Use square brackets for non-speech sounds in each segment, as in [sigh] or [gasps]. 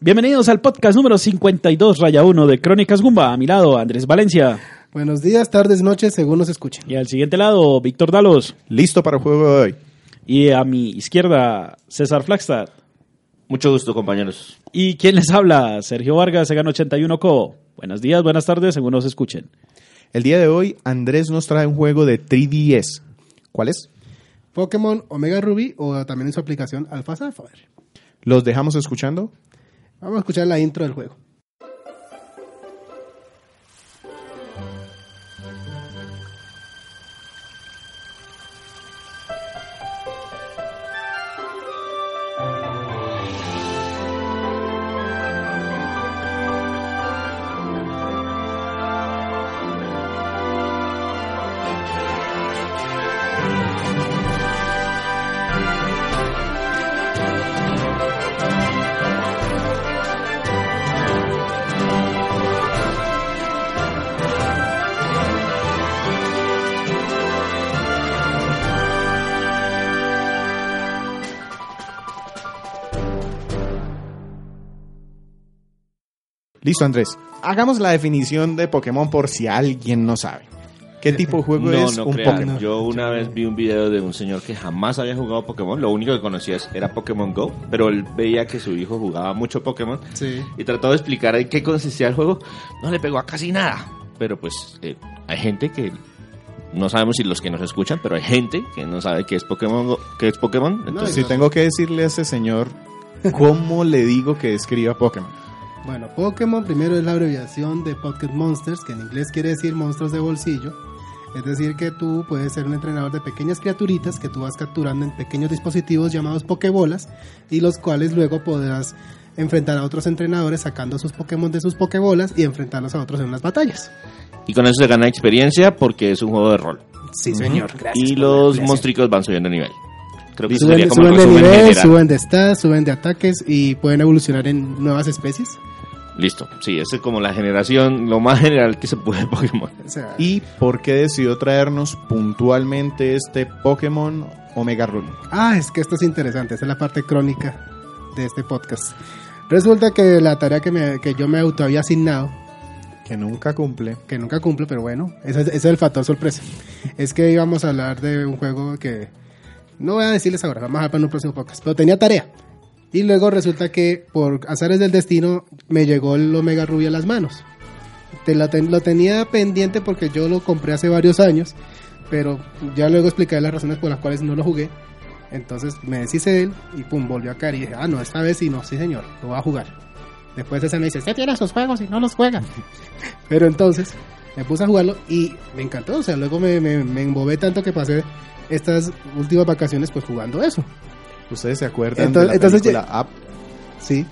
Bienvenidos al podcast número 52, raya 1 de Crónicas Gumba. A mi lado, Andrés Valencia. Buenos días, tardes, noches, según nos escuchen. Y al siguiente lado, Víctor Dalos. Listo para el juego de hoy. Y a mi izquierda, César Flagstad. Mucho gusto, compañeros. ¿Y quién les habla? Sergio Vargas, Segan 81 Co. Buenos días, buenas tardes, según nos escuchen. El día de hoy, Andrés nos trae un juego de 3DS. ¿Cuál es? Pokémon Omega Ruby o también en su aplicación Alpha Sapphire. ¿Los dejamos escuchando? Vamos a escuchar la intro del juego. Listo, Andrés. Hagamos la definición de Pokémon por si alguien no sabe. ¿Qué tipo de juego no, es no un crean. Pokémon? Yo una vez vi un video de un señor que jamás había jugado Pokémon. Lo único que conocía era Pokémon Go. Pero él veía que su hijo jugaba mucho Pokémon. Sí. Y trató de explicar en qué consistía el juego. No le pegó a casi nada. Pero pues eh, hay gente que... No sabemos si los que nos escuchan, pero hay gente que no sabe qué es Pokémon. Go- qué es Pokémon. Entonces, Si tengo que decirle a ese señor cómo le digo que escriba Pokémon. Bueno, Pokémon primero es la abreviación de Pocket Monsters, que en inglés quiere decir monstruos de bolsillo. Es decir, que tú puedes ser un entrenador de pequeñas criaturitas que tú vas capturando en pequeños dispositivos llamados Pokébolas y los cuales luego podrás enfrentar a otros entrenadores sacando sus Pokémon de sus Pokébolas y enfrentarlos a otros en unas batallas. y con eso se gana experiencia porque es un juego de rol. Sí, señor. y los monstruos van subiendo de nivel. Creo que Suben, sería como suben de nivel, general. suben de stats, suben de ataques y pueden evolucionar en nuevas especies. Listo, sí, esa es como la generación, lo más general que se puede de Pokémon. O sea, ¿Y por qué decidió traernos puntualmente este Pokémon Omega Ruby? Ah, es que esto es interesante, esa es la parte crónica de este podcast. Resulta que la tarea que, me- que yo me auto había asignado, Que nunca cumple. que nunca cumplo, pero bueno, ese, es- ese es el factor sorpresa, es que íbamos a hablar de un juego que no voy a decirles ahora, vamos a hablar en un próximo podcast, pero tenía tarea. Y luego resulta que por azares del destino me llegó el Omega Ruby a las manos. Te lo, ten- lo tenía pendiente porque yo lo compré hace varios años, pero ya luego explicaré las razones por las cuales no lo jugué. Entonces me deshice de él y pum, volvió a caer y dije, ah, no, esta vez sí, no, sí señor, lo voy a jugar. Después ese me dice, usted tiene sus juegos y no los juega. [laughs] Pero entonces me puse a jugarlo y me encantó, o sea, luego me, me, me embobé tanto que pasé estas últimas vacaciones pues jugando eso. ¿Ustedes se acuerdan Entonces- de la entonces película Up? Sí,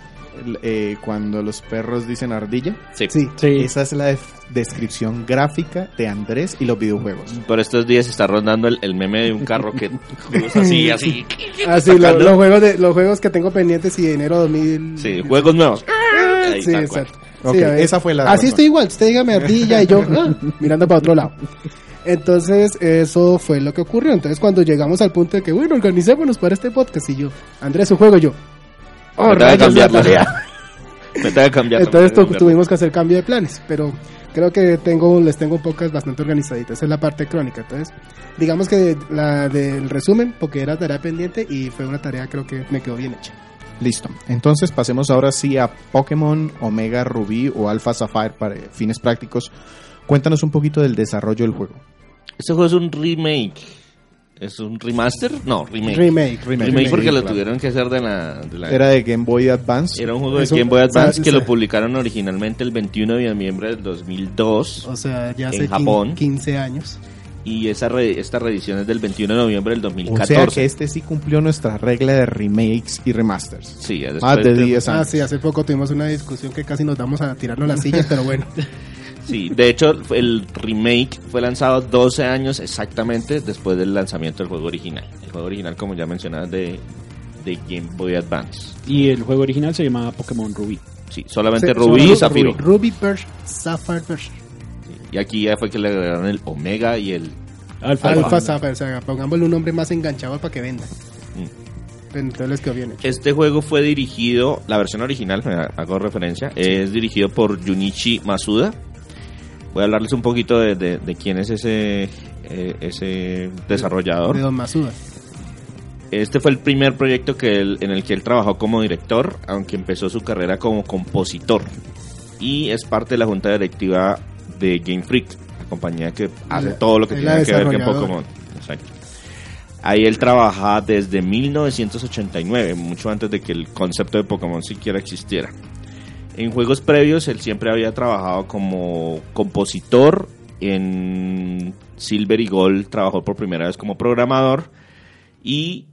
eh, cuando los perros dicen ardilla. Sí. sí. Sí. Esa es la def- descripción gráfica de Andrés y los videojuegos. Por estos días está rondando el, el meme de un carro que [laughs] cruza así, así. Así, lo- Sacando- los, juegos de, los juegos que tengo pendientes y de enero 2000. Sí, juegos nuevos. Ahí, Sí, exacto. Esa fue la Así razón. estoy igual. Usted dígame ardilla y yo [laughs] ah, mirando para otro lado. Entonces, eso fue lo que ocurrió. Entonces, cuando llegamos al punto de que, bueno, organicémonos para este podcast, y yo, Andrés, su juego, yo. Oh, Me tengo que rayos, cambiar tarea. [laughs] Me tengo que cambiar. Entonces, tu- tuvimos que hacer cambio de planes. Pero creo que tengo les tengo un podcast bastante organizadito. Esa es la parte crónica. Entonces, digamos que la del resumen, porque era tarea pendiente y fue una tarea creo que me quedó bien hecha. Listo. Entonces pasemos ahora sí a Pokémon Omega Rubí o Alpha Sapphire para fines prácticos. Cuéntanos un poquito del desarrollo del juego. Este juego es un remake. ¿Es un remaster? No, remake. Remake. Remake, porque lo claro. tuvieron que hacer de la... de la- Era de Game Boy Advance. Era un juego de Es un- Game Boy Advance sa- que sa- lo publicaron originalmente el 21 de noviembre del 2002. O sea, ya En hace quin- Japón. 15 años. Y esa re- esta reedición es del 21 de noviembre del O 2014. sea que este sí cumplió nuestra regla de remakes y remasters. Sí, ya después Más de de- 10 Ah, años. sí, hace poco tuvimos una discusión que casi nos damos a tirarnos las sillas, [laughs] pero bueno. Sí, de hecho, el remake fue lanzado 12 años exactamente después del lanzamiento del juego original. El juego original, como ya mencionaba, de, de Game Boy Advance. Y el juego original se llamaba Pokémon Rubí. Sí, solamente Se- Rubí y Zafiro. Ruby Birch, Sapphire Birch. Y aquí ya fue que le agregaron el Omega y el... Alfa. Alpha Sapphire, o sea, pongámosle un nombre más enganchado para que venda. Mm. Entonces bien hecho. Este juego fue dirigido, la versión original, me hago referencia, es dirigido por Junichi Masuda. Voy a hablarles un poquito de, de- de quién es ese, eh, ese desarrollador. De Don Masuda. Este fue el primer proyecto que él- en el que él trabajó como director, aunque empezó su carrera como compositor. Y es parte de la junta directiva de Game Freak, la compañía que hace La- todo lo que tiene que ver con. Pokémon. Exacto. Ahí él trabaja desde 1989, mucho antes de que el concepto de Pokémon siquiera existiera. En juegos previos él siempre había trabajado como compositor, en Silver y Gold trabajó por primera vez como programador y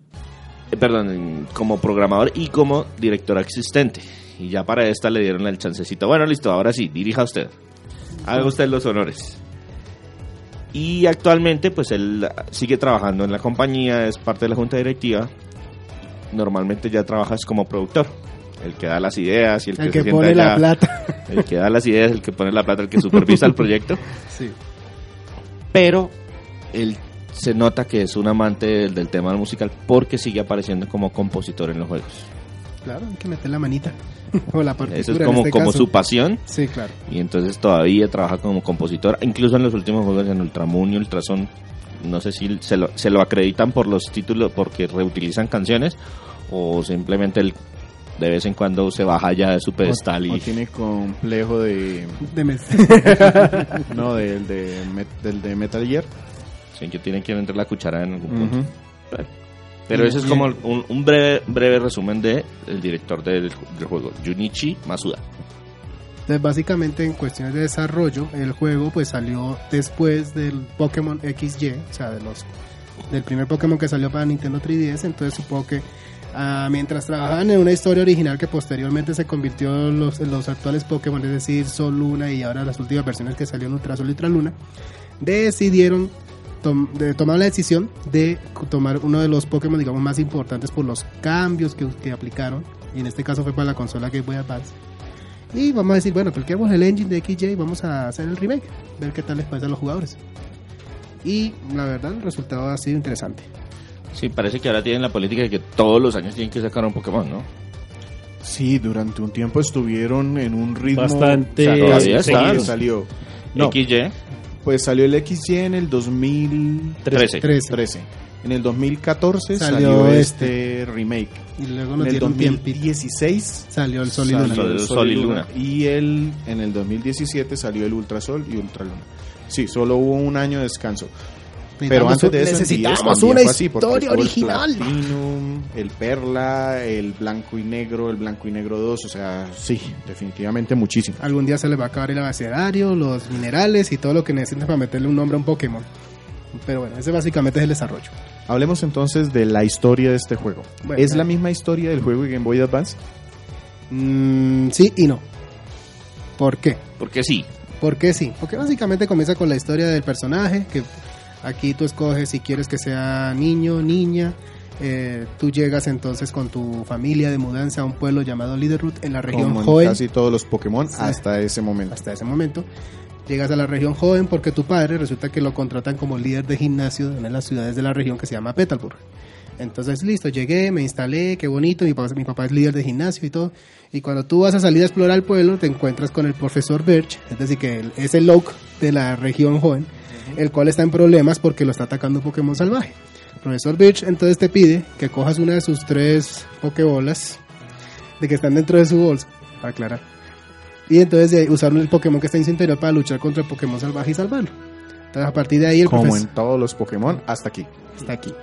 eh, perdón, como programador y como director asistente. Y ya para esta le dieron el chancecito. Bueno, listo, ahora sí, dirija usted. Haga usted los honores. Y actualmente, pues él sigue trabajando en la compañía, es parte de la junta directiva. Normalmente ya trabajas como productor. El que da las ideas y el, El que, que se sienta pone la allá, plata. [laughs] El que da las ideas, el que pone la plata, el que supervisa el proyecto. [laughs] Sí. Pero él se nota que es un amante del, del tema musical porque sigue apareciendo como compositor en los juegos. Claro, hay que meter la manita. [laughs] o la partitura Eso es en como, este como caso. su pasión Sí, claro. y entonces todavía trabaja como compositor. Incluso en los últimos juegos en Ultramoon y Ultrason, no sé si se lo, se lo acreditan por los títulos porque reutilizan canciones o simplemente él de vez en cuando se baja ya de su pedestal O y tiene complejo de... De mes- [laughs] No, del de, del de Metal Gear. sí, que tiene que meter la cuchara en algún punto. Pero ese es como un, un breve, breve resumen de el director del, del juego, Junichi Masuda. Entonces, básicamente en cuestiones de desarrollo, el juego pues salió después del Pokémon XY, o sea, de los del primer Pokémon que salió para Nintendo 3DS, entonces supongo que ah, mientras trabajaban en una historia original que posteriormente se convirtió en los, en los actuales Pokémon, es decir, Sol Luna y ahora las últimas versiones que salieron Ultra Sol y Ultra Luna, decidieron tom- de tomar la decisión de tomar uno de los Pokémon digamos más importantes por los cambios que, que aplicaron y en este caso fue para la consola Game Boy Advance y vamos a decir, bueno, apliquemos el engine de XJ y vamos a hacer el remake, ver qué tal les parece a los jugadores. Y la verdad, el resultado ha sido interesante. Sí, parece que ahora tienen la política de que todos los años tienen que sacar un Pokémon, ¿no? Sí, durante un tiempo estuvieron en un ritmo... Bastante o sea, Todavía casi están. que salió. No, XY, pues salió el XY en el 2013. 13. 13. En el 2014 Salió salió, este remake. Y luego En nos el dieron tiempito. 2016 Salió el Sol y salió Luna. Sol- el Sol y Luna. Y el, en el 2017 salió el Ultrasol y Ultraluna. Sí, solo hubo un año de descanso. Pero antes de eso necesitamos 10 una historia original. El Platinum, el Perla, el Blanco y Negro, el Blanco y Negro 2, o sea, sí, definitivamente muchísimo. Algún día se le va a acabar el abecedario, los minerales y todo lo que necesitan para meterle un nombre a un Pokémon. Pero bueno, ese básicamente es el desarrollo. Hablemos entonces de la historia de este juego. Bueno, ¿Es eh. la misma historia del juego de Game Boy Advance? Mm, sí y no. ¿Por qué? porque sí. ¿Por qué sí? Porque básicamente comienza con la historia del personaje, que aquí tú escoges si quieres que sea niño, niña. eh, tú llegas entonces con tu familia de mudanza a un pueblo llamado Liderroot en la región Como en Hoenn. casi todos los Pokémon Sí. hasta ese momento. hasta ese momento. Llegas a la región joven porque tu padre resulta que lo contratan como líder de gimnasio en una de las ciudades de la región que se llama Petalburg. Entonces, listo, llegué, me instalé, qué bonito, mi papá, mi papá es líder de gimnasio y todo. Y cuando tú vas a salir a explorar el pueblo, te encuentras con el profesor Birch, es decir, que es el Loke de la región joven, el cual está en problemas porque lo está atacando un Pokémon salvaje. Profesor Birch entonces te pide que cojas una de sus tres Pokébolas de que están dentro de su bolsa, para aclarar. Y entonces de usaron el Pokémon que está en su interior para luchar contra el Pokémon salvaje y salvarlo. Entonces a partir de ahí el Como profesor en todos los Pokémon hasta aquí. está aquí.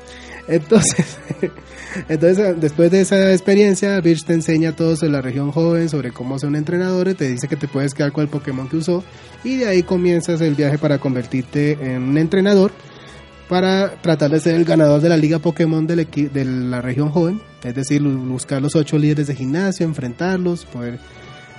Entonces, [laughs] entonces después de esa experiencia, Birch te enseña todo sobre la región joven, sobre cómo ser un entrenador, y te dice que te puedes quedar con el Pokémon que usó y de ahí comienzas el viaje para convertirte en un entrenador para tratar de ser el ganador de la Liga Pokémon de la región joven, es decir, buscar los ocho líderes de gimnasio, enfrentarlos, poder,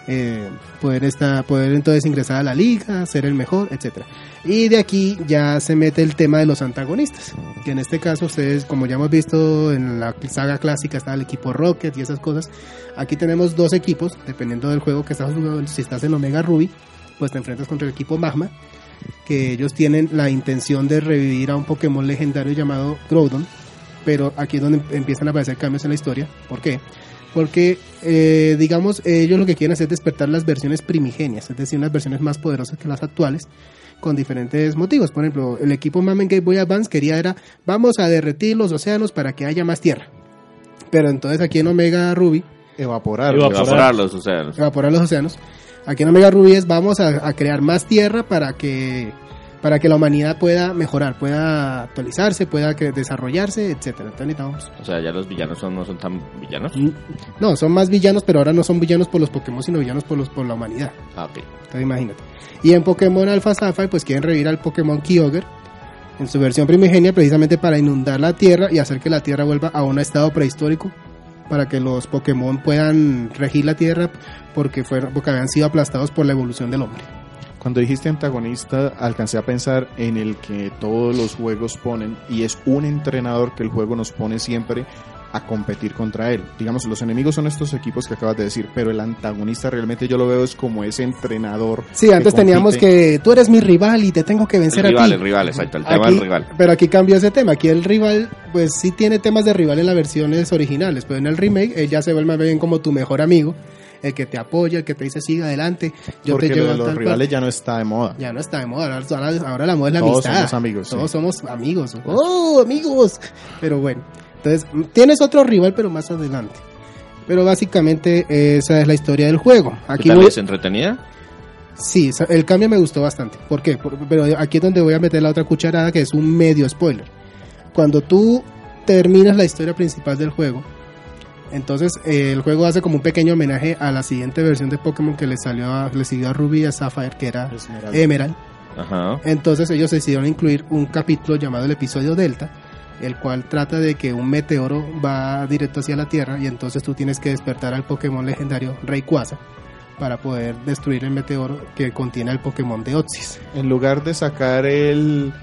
eh, poder, esta- poder entonces ingresar a la liga, ser el mejor, etcétera. Y de aquí ya se mete el tema de los antagonistas, que en este caso ustedes, como ya hemos visto en la saga clásica, está el equipo Rocket y esas cosas. Aquí tenemos dos equipos, dependiendo del juego que estás jugando, si estás en Omega Ruby, pues te enfrentas contra el equipo Magma, que ellos tienen la intención de revivir a un Pokémon legendario llamado Groudon, pero aquí es donde empiezan a aparecer cambios en la historia. ¿Por qué? Porque, eh, digamos, ellos lo que quieren hacer es despertar las versiones primigenias, es decir, unas versiones más poderosas que las actuales, con diferentes motivos. Por ejemplo, el equipo Mame Game Boy Advance quería era, vamos a derretir los océanos para que haya más tierra. Pero entonces aquí en Omega Ruby, Evaporar. Evaporar. Evaporarlos, o sea, evaporar los océanos. Aquí en Omega Ruby es vamos a, a crear más tierra para que para que la humanidad pueda mejorar, pueda actualizarse, pueda que- desarrollarse, etcétera. Entonces necesitamos- o sea, ya los villanos son, no son tan villanos. No, son más villanos, pero ahora no son villanos por los Pokémon, sino villanos por los por la humanidad. Ah, ok. Entonces imagínate. Y en Pokémon Alpha Sapphire pues quieren revivir al Pokémon Kyogre en su versión primigenia precisamente para inundar la Tierra y hacer que la Tierra vuelva a un estado prehistórico para que los Pokémon puedan regir la Tierra porque fueron porque habían sido aplastados por la evolución del hombre. Cuando dijiste antagonista, alcancé a pensar en el que todos los juegos ponen y es un entrenador que el juego nos pone siempre a competir contra él. Digamos, los enemigos son estos equipos que acabas de decir, pero el antagonista realmente yo lo veo es como ese entrenador. Sí, antes compite. teníamos que tú eres mi rival y te tengo que El vencer rival, a el ti. rival, exacto, el tema Aquí- del rival. Pero aquí cambió ese tema. Aquí el rival, pues sí tiene temas de rival en las versiones originales, pero en el remake él ya se vuelve más bien como tu mejor amigo, el que te apoya, el que te dice sigue adelante, yo porque te lo llevo de a los rivales parte". ya no está de moda. Ya no está de moda, ahora, la moda es la Todos amistad. somos amigos, Todos sí. somos amigos. ¡Oh, amigos! Pero bueno, entonces tienes otro rival, pero más adelante. Pero básicamente esa es la historia del juego. ¿Qué Aquí tal voy- es entretenida? Sí, el cambio me gustó bastante. ¿Por qué? Por- pero aquí es donde voy a meter la otra cucharada que es un medio spoiler. Cuando tú terminas la historia principal del juego, entonces eh, el juego hace como un pequeño homenaje a la siguiente versión de Pokémon que le salió a, le siguió a Ruby y a Sapphire, que era Esmeralda. Emerald. Ajá. Entonces ellos decidieron incluir un capítulo llamado el episodio Delta, el cual trata de que un meteoro va directo hacia la Tierra y entonces tú tienes que despertar al Pokémon legendario Rayquaza para poder destruir el meteoro que contiene el Pokémon de Otsis. En lugar de sacar el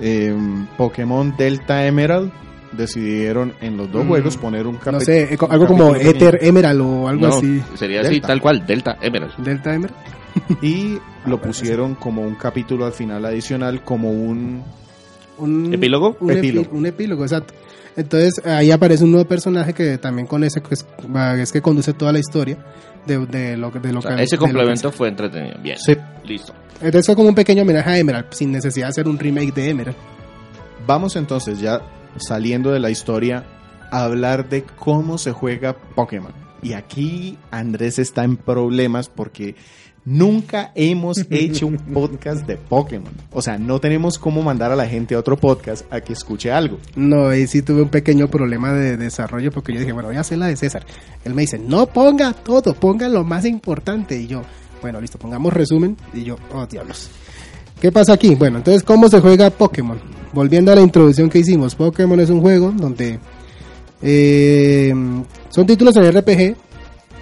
em, Pokémon Delta Emerald, decidieron en los dos Mm, juegos poner un No capi- sé, eh, algo como Ether Emerald o algo No, así. sería así, tal cual, Delta Emerald. Delta Emerald. y lo pusieron como un capítulo al final adicional, como un Un ¿Epílogo? Un, Epílogo. un epílogo, exacto. Entonces ahí aparece un nuevo personaje que también con ese que es, que conduce toda la historia de, de lo, que- de lo O sea, que... ese complemento fue entretenido. Bien. Sí. Listo. Entonces fue como un pequeño homenaje a Emerald, sin necesidad de hacer un remake de Emerald. Vamos entonces ya saliendo de la historia hablar de cómo se juega Pokémon. Y aquí Andrés está en problemas porque nunca hemos [laughs] hecho un podcast de Pokémon. O sea, no tenemos cómo mandar a la gente a otro podcast a que escuche algo. No, ahí sí tuve un pequeño problema de desarrollo porque yo dije, bueno, voy a hacer la de César. Él me dice, no ponga todo, ponga lo más importante. Y yo, bueno, listo, pongamos resumen. Y yo, oh, diablos. ¿Qué pasa aquí? Bueno, entonces, ¿cómo se juega Pokémon? Volviendo a la introducción que hicimos, Pokémon es un juego donde eh, son títulos en RPG.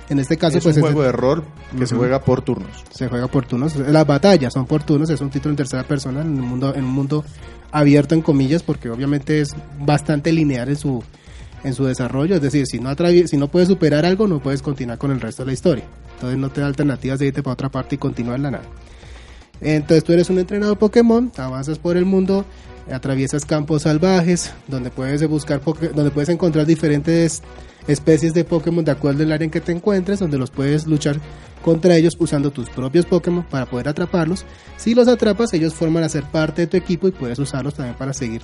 En este caso, es pues un es- juego de rol que se juega por turnos. se juega por turnos. Las batallas son por turnos, es un título en tercera persona en un mundo, en un mundo abierto en comillas, porque obviamente es bastante lineal en su en su desarrollo, es decir, si no si no puedes superar algo, no puedes continuar con el resto de la historia. Entonces no te da alternativas de irte para otra parte y continuar en la nada. Entonces tú eres un entrenador Pokémon, avanzas por el mundo, atraviesas campos salvajes, donde puedes buscar poke- donde puedes encontrar diferentes especies de Pokémon de acuerdo al área en que te encuentres, donde los puedes luchar contra ellos usando tus propios Pokémon para poder atraparlos. Si los atrapas, ellos forman a ser parte de tu equipo y puedes usarlos también para seguir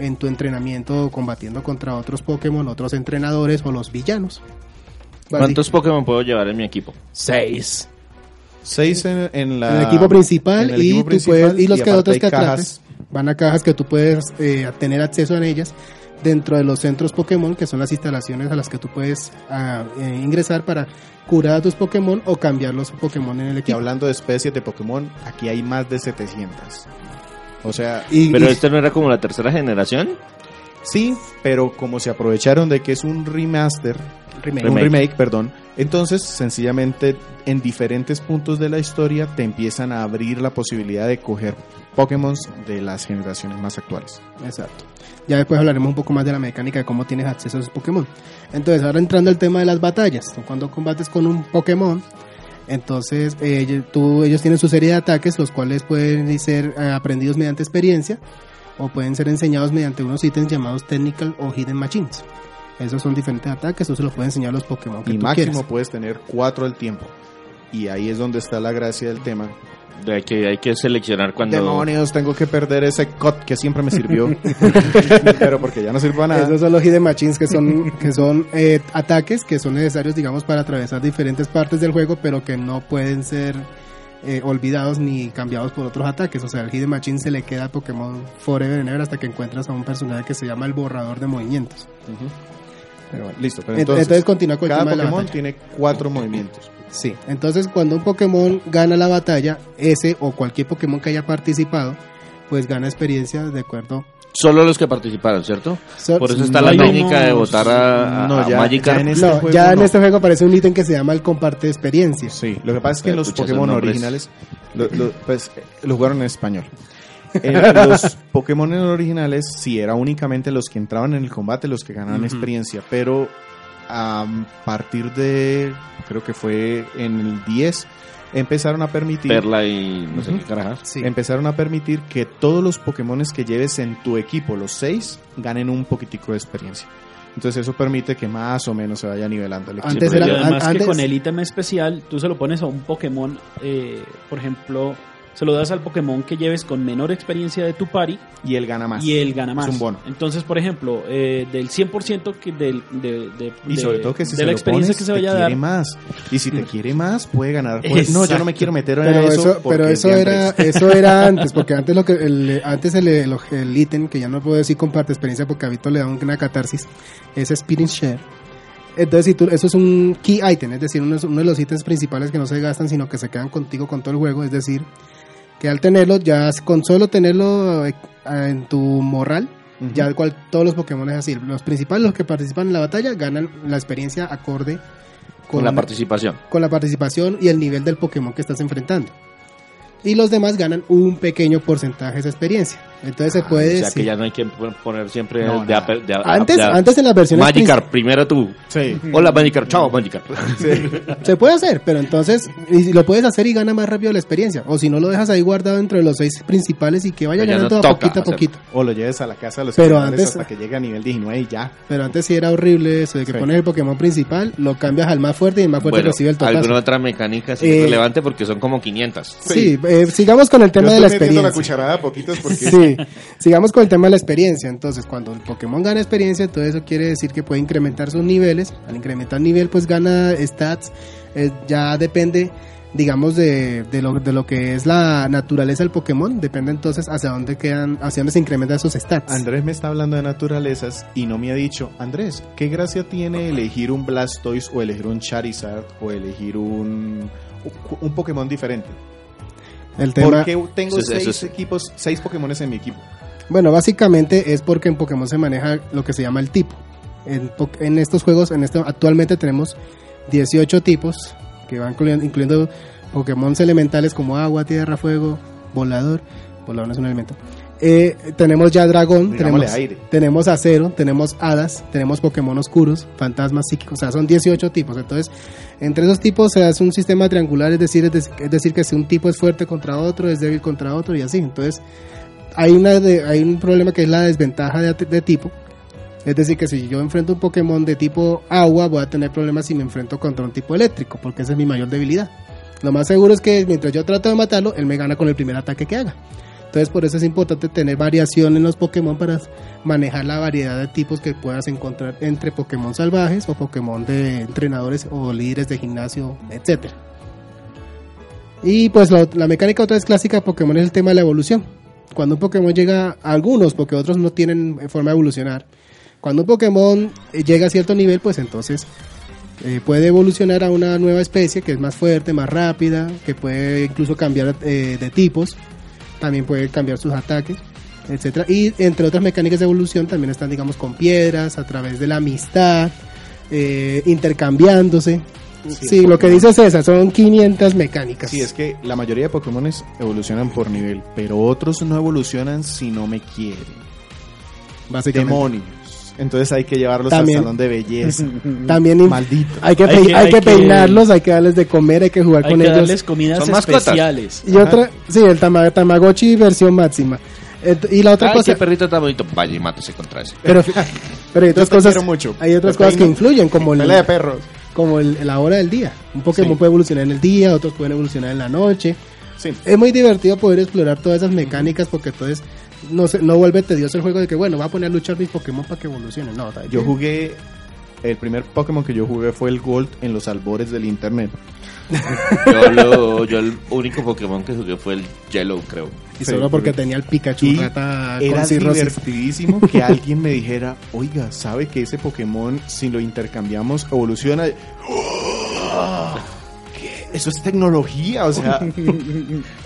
en tu entrenamiento combatiendo contra otros Pokémon, otros entrenadores o los villanos. ¿Cuántos Pokémon puedo llevar en mi equipo? Seis. Seis en, en la, en el equipo principal en el y, equipo tú principal, puedes- y los que otros que cajas. Van a cajas que tú puedes eh, tener acceso a ellas dentro de los centros Pokémon, que son las instalaciones a las que tú puedes ah, eh, ingresar para curar a tus Pokémon o cambiar los Pokémon en el Y equipo. hablando de especies de Pokémon, aquí hay más de 700. O sea, Y, Pero y- este no era como la tercera generación. sí, pero como se aprovecharon de que es un remaster, remake. un Remake. remake, perdón, entonces sencillamente en diferentes puntos de la historia te empiezan a abrir la posibilidad de coger Pokémon de las generaciones más actuales. Exacto. Ya después hablaremos un poco más de la mecánica de cómo tienes acceso a esos Pokémon. Entonces, ahora entrando al tema de las batallas. Cuando combates con un Pokémon, entonces eh, tú- ellos tienen su serie de ataques, los cuales pueden ser eh, aprendidos mediante experiencia o pueden ser enseñados mediante unos ítems llamados Technical o Hidden Machines. Esos son diferentes ataques, eso se los pueden enseñar los Pokémon que y tú máximo quieras. puedes tener cuatro al tiempo. Y ahí es donde está la gracia del tema. De que hay que seleccionar cuando. Demonios, tengo que perder ese COD que siempre me sirvió. [laughs] Pero porque ya no sirve para nada. Esos son los hidden machines que son que son eh, ataques que son necesarios digamos para atravesar diferentes partes del juego pero que no pueden ser eh, olvidados ni cambiados por otros ataques o sea el hidden machine se le queda a Pokémon Forever and Ever hasta que encuentras a un personaje que se llama el borrador de movimientos pero bueno. Listo, pero Ent- entonces, entonces, continúa con el cada tema de la Pokémon tiene cuatro movimientos. sí entonces cuando un Pokémon gana la batalla ese o cualquier Pokémon que haya participado pues gana experiencia de acuerdo Solo los que participaron, ¿cierto? So- Por eso está no la técnica de unos- votar a, No, a ya- Magikarp. ya en este no, juego ya en no. este juego aparece un ítem que se llama el comparte experiencia Sí, lo que pasa es que Pero, los Pokémon originales lo, lo- pues, eh, lo jugaron en español. En los Pokémon originales sí era únicamente los que entraban en el combate los que ganaban experiencia, pero a partir de creo que fue en el 10 empezaron a permitir Perla y no sé qué carajas. Sí. empezaron a permitir que todos los Pokémones que lleves en tu equipo, los seis, ganen un poquitico de experiencia. Entonces eso permite que más o menos se vaya nivelando el equipo. Antes Y era- además an- que antes- con el ítem especial, tú se lo pones a un Pokémon, eh, por ejemplo, se lo das al Pokémon que lleves con menor experiencia de tu party y él gana más. y él gana más. Es un bono. Entonces, por ejemplo, eh, del 100% que del, de, de- Y de- sobre todo que si de se la experiencia pones, que se te vaya a quiere dar. más. Y si te quiere más, puede ganar. Pues, no, yo no me quiero meter en pero eso. pero es eso era, eso era [laughs] antes, porque antes lo que el, antes el, el, el ítem, que ya no puedo decir comparte experiencia porque a Vito le da una catarsis, es Spirit Share. Entonces, si tú, eso es un key item, es decir, uno, uno de los ítems principales que no se gastan, sino que se quedan contigo con todo el juego, es decir, que al tenerlo, ya con solo tenerlo eh, en tu morral, Ujú. ya cual, todos los Pokémon es así. Los principales, los que participan en la batalla, ganan la experiencia acorde Con la participación. con la participación y el nivel del Pokémon que estás enfrentando. Y los demás ganan un pequeño porcentaje de experiencia. Entonces se puede Ah, o sea decir- que ya no hay que poner siempre No, de, ape- de- antes, de- antes en las versiones Magikarp, primero tú. Sí. Hola Magikarp, chao Magikarp. [laughs] princip- se puede hacer, pero entonces y lo puedes hacer y gana más rápido la experiencia. O si no lo dejas ahí guardado entre los seis principales y que vaya Pero ganando no a poquito a poquito. O lo lleves a la casa de los Pero antes- hasta que llegue a nivel 19 y ya. Pero antes sí era horrible eso de que Sí. pones el Pokémon principal, lo cambias al más fuerte y el más fuerte Bueno, recibe el totazo. alguna otra mecánica así Eh, relevante porque son como 500. Sí, eh, sigamos con el tema Yo de la estoy metiendo experiencia. la cucharada a poquitos porque Sí, [laughs] sigamos con el tema de la experiencia. Entonces, cuando el Pokémon gana experiencia, todo eso quiere decir que puede incrementar sus niveles. Al incrementar nivel, pues gana stats. Eh, ya depende, digamos, de, de, lo, de lo que es la naturaleza del Pokémon. Depende entonces hacia dónde quedan, hacia dónde se incrementan esos stats. Andrés me está hablando de naturalezas y no me ha dicho, Andrés, ¿qué gracia tiene elegir un Blastoise o elegir un Charizard o elegir un, un Pokémon diferente? El tema, ¿Por qué tengo Eso seis eso equipos, seis Pokémones en mi equipo? bueno, básicamente es porque en Pokémon se maneja lo que se llama el tipo. En, estos juegos, en este, actualmente tenemos 18 tipos que van incluyendo, incluyendo Pokémon elementales como agua, tierra, fuego, volador. Volador no es un elemento. Eh, tenemos ya dragón, Digámosle tenemos, aire. tenemos acero, tenemos hadas, tenemos Pokémon oscuros, fantasmas psíquicos, o sea, son 18 tipos. Entonces, entre esos tipos se hace un sistema triangular, es decir, es, dec- es decir, que si un tipo es fuerte contra otro, es débil contra otro y así. Entonces, hay, una de- hay un problema que es la desventaja de, de tipo. Es decir, que si yo enfrento un Pokémon de tipo agua, voy a tener problemas si me enfrento contra un tipo eléctrico, porque esa es mi mayor debilidad. Lo más seguro es que mientras yo trato de matarlo, él me gana con el primer ataque que haga. Entonces, por eso es importante tener variación en los Pokémon para manejar la variedad de tipos que puedas encontrar entre Pokémon salvajes o Pokémon de entrenadores o líderes de gimnasio, etcétera. Y pues la, mecánica otra vez clásica de Pokémon es el tema de la evolución. Cuando un Pokémon llega a algunos, porque otros no tienen forma de evolucionar, cuando un Pokémon eh, llega a cierto nivel, pues entonces eh, puede evolucionar a una nueva especie que es más fuerte, más rápida, que puede incluso cambiar eh, de tipos. También puede cambiar sus ataques, etcétera. Y entre otras mecánicas de evolución también están, digamos, con piedras, a través de la amistad, eh, intercambiándose. Sí, Sí, lo que dice César, son 500 mecánicas. Sí, es que la mayoría de Pokémon evolucionan por nivel, pero otros no evolucionan si no me quieren. básicamente. Entonces hay que llevarlos También- al salón de belleza. [laughs] También Maldito. hay, que Hay que- hay peinarlos, hay que darles de comer, hay que jugar Hay con que ellos. darles comidas Son especiales. Y otra, sí, el tama- Tamagotchi versión máxima. Y la otra Ay, cosa, qué perrito tan bonito. Vaya y mátese contra ese. pero, [laughs] pero hay otras cosas, mucho. hay otras cosas que influyen, como el, Pelea de perros. como el, la hora del día. Un Pokémon Sí. puede evolucionar en el día, otros pueden evolucionar en la noche. Sí. Es muy divertido poder explorar todas esas mecánicas porque entonces no se, no vuelve tedioso el juego de que bueno, va a poner a luchar mis Pokémon para que evolucionen. No, Yo que- jugué. El primer Pokémon que yo jugué fue el Gold en los albores del internet. [laughs] Yo, lo- yo el único Pokémon que jugué fue el Yellow, creo. y sí, solo porque tenía el Pikachu Y rata Era cirrosis. divertidísimo que [laughs] alguien me dijera, oiga, ¿sabe que ese Pokémon, si lo intercambiamos, evoluciona? ¡Oh! [gasps] ¿Qué? Eso es tecnología, o sea, [laughs]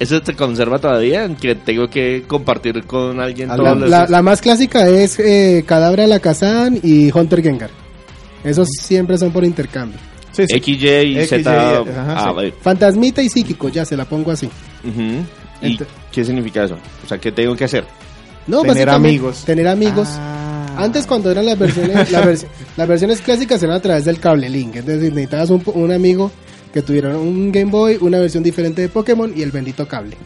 ¿Eso te conserva todavía? Que tengo que compartir con alguien A todos La, los... la- la más clásica es eh, Cadabra Alakazam y Hunter Gengar. Esos siempre son por intercambio. sí, sí. XY y XY, Z... ajá, ah, sí. vale. Fantasmita y psíquico, ya se la pongo así. Ujú. ¿Y Ent- qué significa eso? O sea, ¿qué tengo que hacer? No, Tener amigos. Tener amigos. Ah. Antes cuando eran las versiones, la vers- las versiones clásicas eran a través del cable link, es decir, necesitabas un, un amigo que tuviera un Game Boy, una versión diferente de Pokémon y el bendito cable.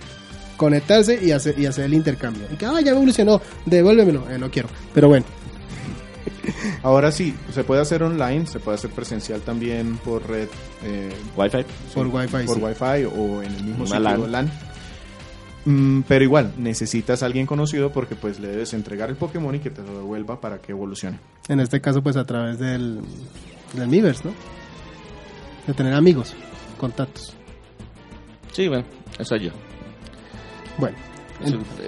Conectarse y hacer, y hacer el intercambio. Y que, ah, ya me evolucionó, devuélvemelo. Eh, no quiero. Pero bueno, [laughs] Ahora sí, se puede hacer online, se puede hacer presencial también por red. eh, ¿Wi-Fi? por sí, Wi-Fi. por sí. Wi-Fi o en el mismo sitio LAN. LAN. Mm, pero igual, necesitas a alguien conocido porque pues le debes entregar el Pokémon y que te lo devuelva para que evolucione. En este caso, pues a través del, del Miiverse, ¿no? De tener amigos, contactos. Sí, bueno, eso yo. Bueno,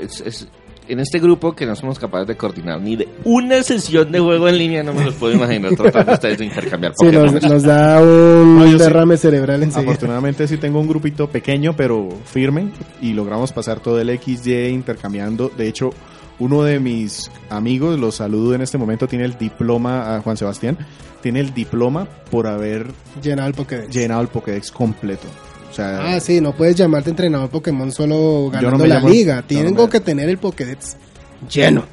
Es- es- es- en este grupo que no somos capaces de coordinar ni de una sesión de juego en línea, no me los puedo imaginar tratando ustedes de intercambiar sí, Pokémon. nos, nos da un No, yo sí. derrame cerebral enseguida. Afortunadamente sí tengo un grupito pequeño pero firme y logramos pasar todo el XY intercambiando. De hecho, uno de mis amigos, lo saludo en este momento, tiene el diploma, a Juan Sebastián, tiene el diploma por haber Llenado el Pokédex. llenado el Pokédex completo. O sea, Ah, sí, no puedes llamarte entrenador Pokémon solo ganando la llamo- liga. no Tengo me- que tener el Pokédex lleno.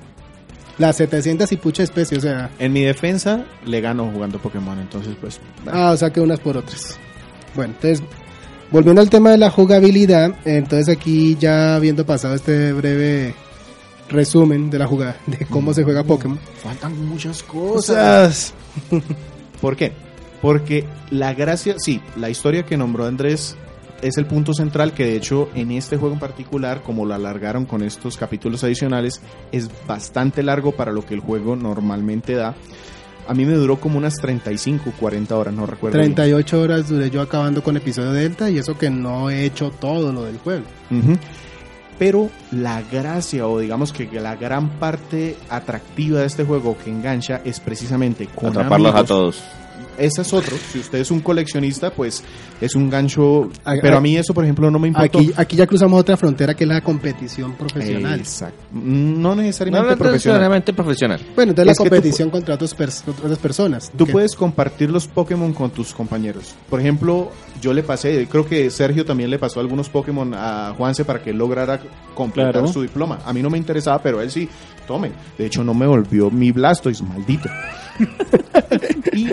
Las 700 y pucha especie, o sea. en mi defensa le gano jugando Pokémon, entonces pues... Ah, o sea que unas por otras. Bueno, entonces, volviendo al tema de la jugabilidad, entonces aquí ya habiendo pasado este breve resumen de la jugada, de cómo se juega Pokémon. Faltan muchas Cosas. ¿Por qué? Porque la gracia, sí, la historia que nombró Andrés es el punto central que de hecho en este juego en particular, como lo alargaron con estos capítulos adicionales, es bastante largo para lo que el juego normalmente da. A mí me duró como unas 35, 40 horas, no recuerdo. bien. 38 horas duré yo acabando con episodio Delta y eso que no he hecho todo lo del juego. Pero la gracia o digamos que la gran parte atractiva de este juego que engancha es precisamente con Atraparlos a todos. Ese es otro. Si usted es un coleccionista, pues es un gancho. Pero a- mí eso, por ejemplo, no me importó. Aquí, aquí ya cruzamos otra frontera que es la competición profesional. Exacto. No No, necesariamente no, profesional. necesariamente profesional. Bueno, entonces Es la tú competición contra pers- otras personas. Tú puedes compartir los Pokémon con tus compañeros. Por ejemplo, yo le pasé, creo que Sergio también le pasó algunos Pokémon a Juanse para que él lograra completar Claro. su diploma. A mí no me interesaba, pero él sí, tome. De hecho, no me volvió mi Blastoise, maldito. [laughs] y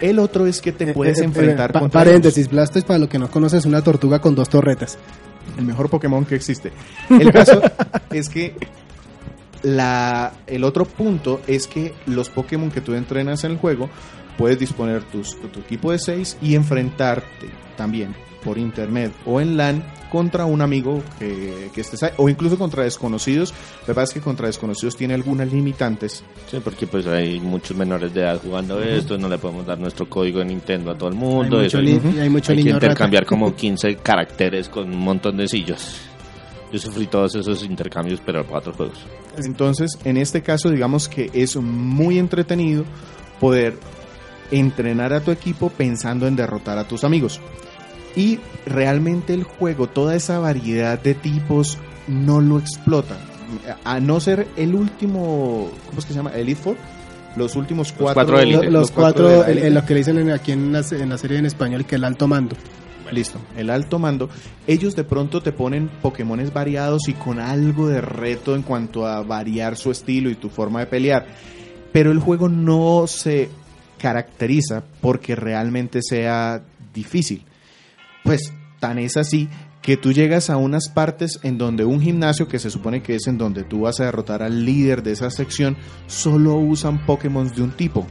el otro es que te puedes Eh, eh, enfrentar eh, pa- contra Paréntesis, Blastoise, para lo que no conoces, es una tortuga con dos torretas. el mejor Pokémon que existe. [laughs] El caso es que la, el otro punto es que los Pokémon que tú entrenas en el juego puedes disponer tus, tu equipo de 6 y enfrentarte también por internet o en LAN contra un amigo que, que estés ahí, o incluso contra desconocidos. Lo que pasa es que contra desconocidos tiene algunas limitantes. Sí, porque pues hay muchos menores de edad jugando esto, no le podemos dar nuestro código de Nintendo a todo el mundo. hay mucho, hay mucho hay que rata. intercambiar como [laughs] 15 caracteres con un montón de sillas. Yo sufrí todos esos intercambios, pero para otros juegos. Entonces, en este caso, digamos que es muy entretenido poder entrenar a tu equipo pensando en derrotar a tus amigos. Y realmente el juego, toda esa variedad de tipos, no lo explota. A no ser el último, ¿cómo es que se llama? Elite Four. Los últimos cuatro, cuatro Elite. Lo- los, cuatro, élite. en lo que le dicen en- aquí en la, en la serie en español, que el alto mando. Listo, el alto mando. Ellos de pronto te ponen Pokémones variados y con algo de reto en cuanto a variar su estilo y tu forma de pelear. Pero el juego no se caracteriza porque realmente sea difícil. Pues tan es así que tú llegas a unas partes en donde un gimnasio, que se supone que es en donde tú vas a derrotar al líder de esa sección, solo usan Pokémon de un tipo.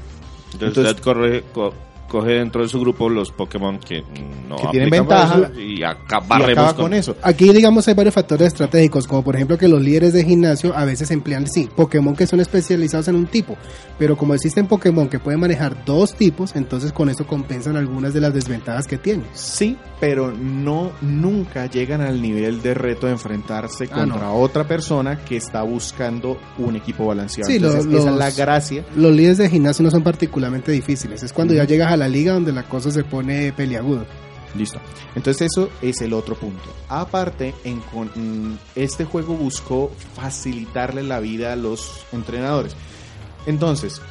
Entonces, Entonces- usted corre- co- coge dentro de su grupo los Pokémon que no Que tienen ventaja. eso y acá Y acaba con, con eso. Aquí, digamos, hay varios factores estratégicos, como por ejemplo que los líderes de gimnasio a veces emplean, sí, Pokémon que son especializados en un tipo, pero como existen Pokémon que pueden manejar dos tipos, entonces con eso compensan algunas de las desventajas que tienen. Sí, pero no nunca llegan al nivel de reto de enfrentarse Ah, contra no. otra persona que está buscando un equipo balanceado. Sí, Entonces, lo- esa es los- la gracia. Los líderes de gimnasio no son particularmente difíciles, es cuando ya llegas a la liga donde la cosa se pone peliagudo. Listo. Entonces eso es el otro punto. Aparte, en con- este juego buscó facilitarle la vida a los entrenadores. Entonces,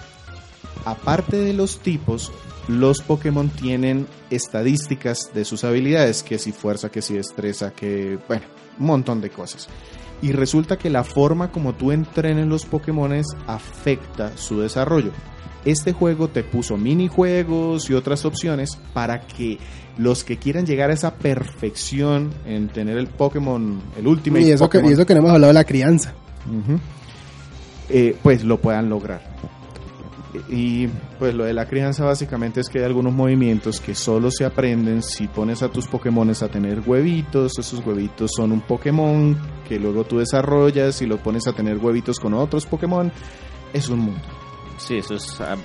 aparte de los tipos, los Pokémon tienen estadísticas de sus habilidades, que si fuerza, que si destreza, que bueno, un montón de cosas. Y resulta que la forma como tú entrenes los Pokémones afecta su desarrollo. Este juego te puso minijuegos y otras opciones para que los que quieran llegar a esa perfección en tener el Pokémon, el último Y eso, que, y eso que no hemos hablado de la crianza. Eh, pues lo puedan lograr. Y pues lo de la crianza básicamente es que hay algunos movimientos que solo se aprenden si pones a tus Pokémones a tener huevitos. Esos huevitos son un Pokémon que luego tú desarrollas y lo pones a tener huevitos con otros Pokémon. Es un mundo. Sí, eso es ah,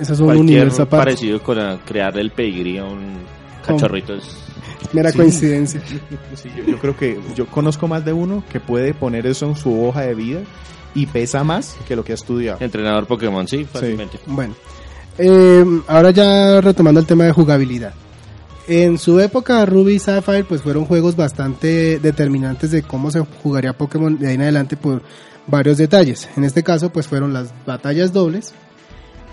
Eso es un universo aparte. parecido con crear el pedigrí a un cachorrito. es- Mera Sí. coincidencia. Sí, yo, yo creo que yo conozco más de uno que puede poner eso en su hoja de vida y pesa más que lo que ha estudiado. Entrenador Pokémon, sí, fácilmente. Bueno, eh, ahora ya retomando el tema de jugabilidad. En su época, Ruby y Sapphire pues fueron juegos bastante determinantes de cómo se jugaría Pokémon de ahí en adelante por varios detalles. En este caso, pues fueron las batallas dobles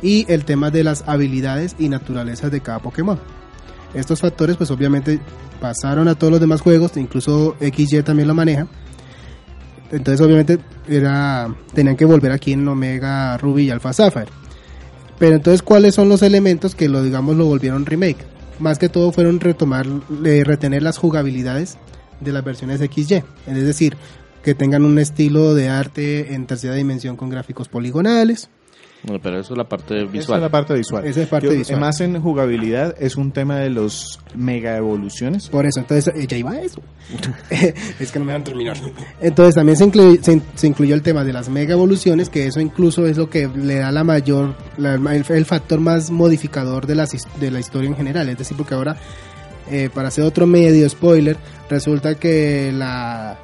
y el tema de las habilidades y naturalezas de cada Pokémon. Estos factores, pues obviamente pasaron a todos los demás juegos, incluso XY también lo maneja. Entonces, obviamente, era, tenían que volver aquí en Omega Ruby y Alpha Sapphire. Pero entonces, ¿cuáles son los elementos que lo, digamos, lo volvieron remake? Más que todo fueron retomar, eh, retener las jugabilidades de las versiones XY. Es decir, que tengan un estilo de arte en tercera dimensión con gráficos poligonales. Pero eso es la parte Esa visual. es la parte visual. Esa es parte Yo- visual. Más en jugabilidad es un tema de los mega evoluciones. Por eso, entonces, eh, ya iba a eso. [laughs] [laughs] es que no me van a terminar. Entonces, también se, incluy- se, in- se incluyó el tema de las mega evoluciones, que eso incluso es lo que le da la mayor, la- el, el factor más modificador de, las, his- de la historia en general. Es decir, porque ahora, eh, para hacer otro medio spoiler, resulta que la.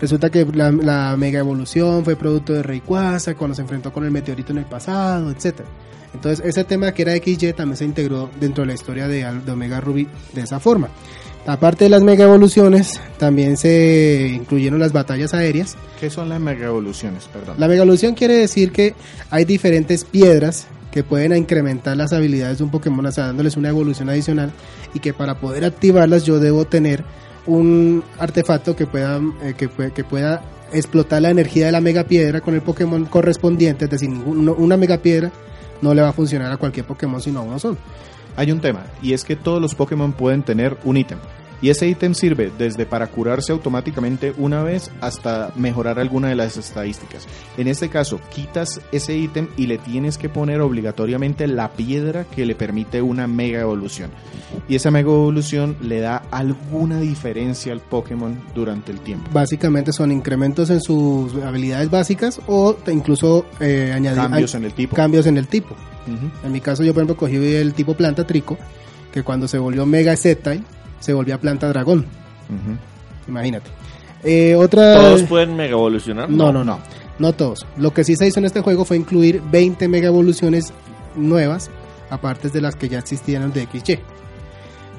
Resulta que la, la mega evolución fue producto de Rayquaza cuando se enfrentó con el meteorito en el pasado, etcétera. Entonces, ese tema que era XY también se integró dentro de la historia de, de Omega Ruby de esa forma. Aparte de las mega evoluciones, también se incluyeron las batallas aéreas. ¿Qué son las mega evoluciones? Perdón. La mega evolución quiere decir que hay diferentes piedras que pueden incrementar las habilidades de un Pokémon, o sea, dándoles una evolución adicional, y que para poder activarlas yo debo tener un artefacto que pueda, eh, que, pue- que pueda explotar la energía de la mega piedra con el Pokémon correspondiente, es decir, ningún- no- una mega piedra no le va a funcionar a cualquier Pokémon sino a uno solo. Hay un tema, y es que todos los Pokémon pueden tener un ítem. Y ese ítem sirve desde para curarse automáticamente una vez hasta mejorar alguna de las estadísticas. En este caso, quitas ese ítem y le tienes que poner obligatoriamente la piedra que le permite una mega evolución. Y esa mega evolución le da alguna diferencia al Pokémon durante el tiempo. Básicamente son incrementos en sus habilidades básicas o incluso eh, añadir Cambios en el tipo. cambios en el tipo. En mi caso, yo por ejemplo cogí el tipo planta trico, que cuando se volvió Mega Sceptile, se volvía planta dragón. Imagínate. Eh, otra. ¿Todos pueden mega evolucionar? No, no, no. No todos. Lo que sí se hizo en este juego fue incluir 20 mega evoluciones nuevas, aparte de las que ya existían de XY.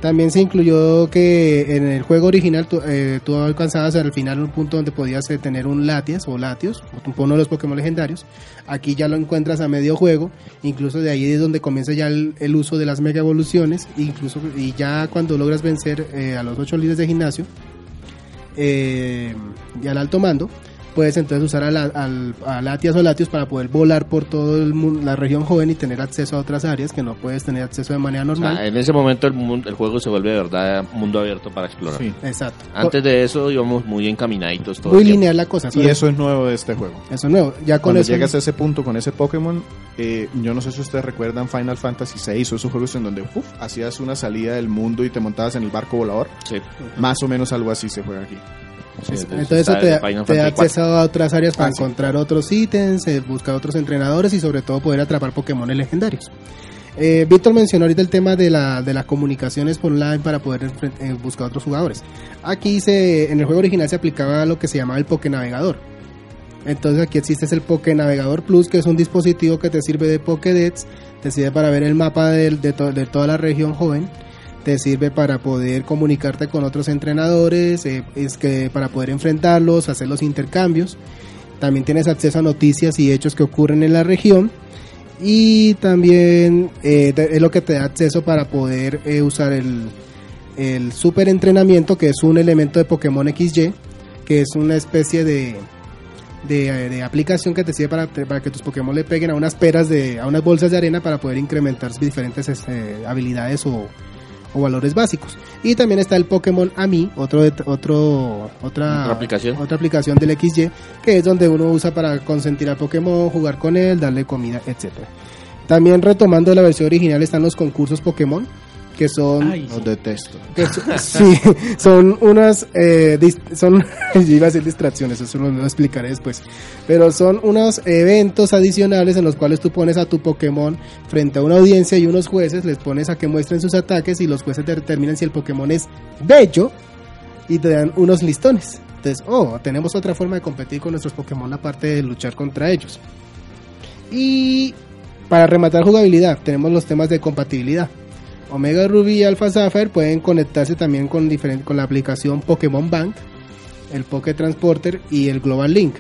También se incluyó que en el juego original tú, eh, tú alcanzabas al final un punto donde podías eh, tener un Latias o Latios, uno de los Pokémon legendarios. Aquí ya lo encuentras a medio juego, incluso de ahí es donde comienza ya el, uso de las mega evoluciones, incluso y ya cuando logras vencer eh, a los ocho líderes de gimnasio eh, y al alto mando, puedes entonces usar a, la- al, a Latias o Latios para poder volar por toda la región joven y tener acceso a otras áreas que no puedes tener acceso de manera O normal. sea, en ese momento el, mundo- el juego se vuelve de verdad mundo abierto para explorar. Sí. Exacto. Antes de eso íbamos muy encaminaditos todo Muy lineal la cosa. Y eso es nuevo de este juego. eso es nuevo. Ya con Cuando eso. llegas a ese punto con ese Pokémon, eh, yo no sé si ustedes recuerdan Final Fantasy VI o esos juegos en donde uf, hacías una salida del mundo y te montabas en el barco volador. Sí. Más o menos algo así se juega aquí. Sí, Entonces eso te, de te da acceso a otras áreas para Ah, sí. encontrar otros ítems, eh, buscar otros entrenadores y sobre todo poder atrapar Pokémon legendarios. Eh, Víctor mencionó ahorita el tema de, la, de las comunicaciones por online para poder eh, buscar otros jugadores. Aquí se, en el juego original se aplicaba lo que se llamaba el Pokénavegador. Entonces aquí existe el Pokénavegador Plus, que es un dispositivo que te sirve de Pokédex, te sirve para ver el mapa del- de, to- de toda la región joven, te sirve para poder comunicarte con otros entrenadores, eh, es que para poder enfrentarlos, hacer los intercambios. También tienes acceso a noticias y hechos que ocurren en la región. Y también eh, es lo que te da acceso para poder eh, usar el, el super entrenamiento, que es un elemento de Pokémon XY, que es una especie de, de, aplicación que te sirve para, para que tus Pokémon le peguen a unas peras de, a unas bolsas de arena para poder incrementar sus diferentes eh, habilidades o, o valores básicos. Y también está el Pokémon AMI, otro, otro, otra, Otra aplicación. otra aplicación del XY, que es donde uno usa para consentir al Pokémon, jugar con él, darle comida, etcétera. También retomando la versión original están los concursos Pokémon, que son Ay, Los detesto. que [laughs] so- sí, son unas, eh, son, [laughs] yo iba a decir distracciones, eso lo, lo explicaré después, pero son unos eventos adicionales en los cuales tú pones a tu Pokémon frente a una audiencia y unos jueces, les pones a que muestren sus ataques y los jueces determinan si el Pokémon es bello y te dan unos listones. Entonces, oh, tenemos otra forma de competir con nuestros Pokémon aparte de luchar contra ellos. Y para rematar jugabilidad, tenemos los temas de compatibilidad. Omega Ruby y Alpha Sapphire pueden conectarse también con, diferen- con la aplicación Pokémon Bank, el Poké Transporter y el Global Link.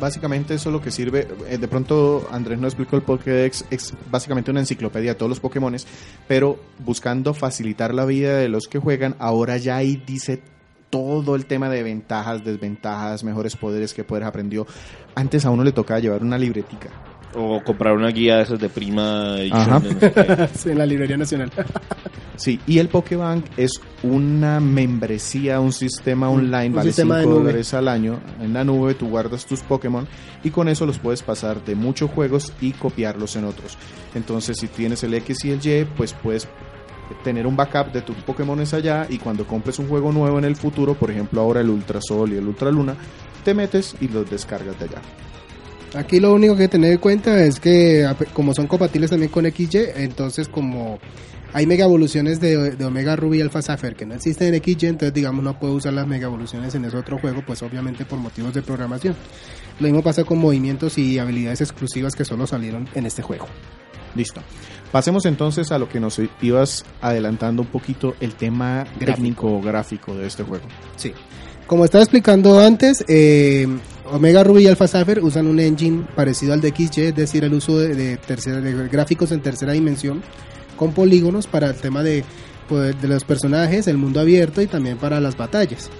Básicamente eso es lo que sirve. eh, de pronto Andrés no explicó el Pokédex. Es básicamente una enciclopedia de todos los Pokémones. Pero buscando facilitar la vida de los que juegan, ahora ya ahí dice todo el tema de ventajas, desventajas, mejores poderes que poderes aprendió. Antes a uno le tocaba llevar una libretica. O comprar una guía de esas de prima Ajá. qué. [laughs] Sí, en la Librería Nacional. [laughs] Sí, y el Pokébank es una membresía, un sistema online, un vale sistema 5 de nube. dólares al año. En la nube tú guardas tus Pokémon y con eso los puedes pasar de muchos juegos y copiarlos en otros. Entonces, si tienes el X y el Y, pues puedes tener un backup de tus Pokémon allá y cuando compres un juego nuevo en el futuro, por ejemplo ahora el Ultra Sol y el Ultra Luna, te metes y los descargas de allá. Aquí lo único que tener en cuenta es que como son compatibles también con XY, entonces como hay mega evoluciones de, de Omega Ruby y Alpha Sapphire que no existen en XY, entonces digamos no puedo usar las mega evoluciones en ese otro juego, pues obviamente por motivos de programación. Lo mismo pasa con movimientos y habilidades exclusivas que solo salieron en este juego. Listo. Pasemos entonces a lo que nos ibas adelantando un poquito el tema técnico gráfico de este juego. Sí. Como estaba explicando antes, eh, Omega Ruby y Alpha Sapphire usan un engine parecido al de XY, es decir, el uso de, tercera, de gráficos en tercera dimensión con polígonos para el tema de, pues, de los personajes, el mundo abierto y también para las batallas.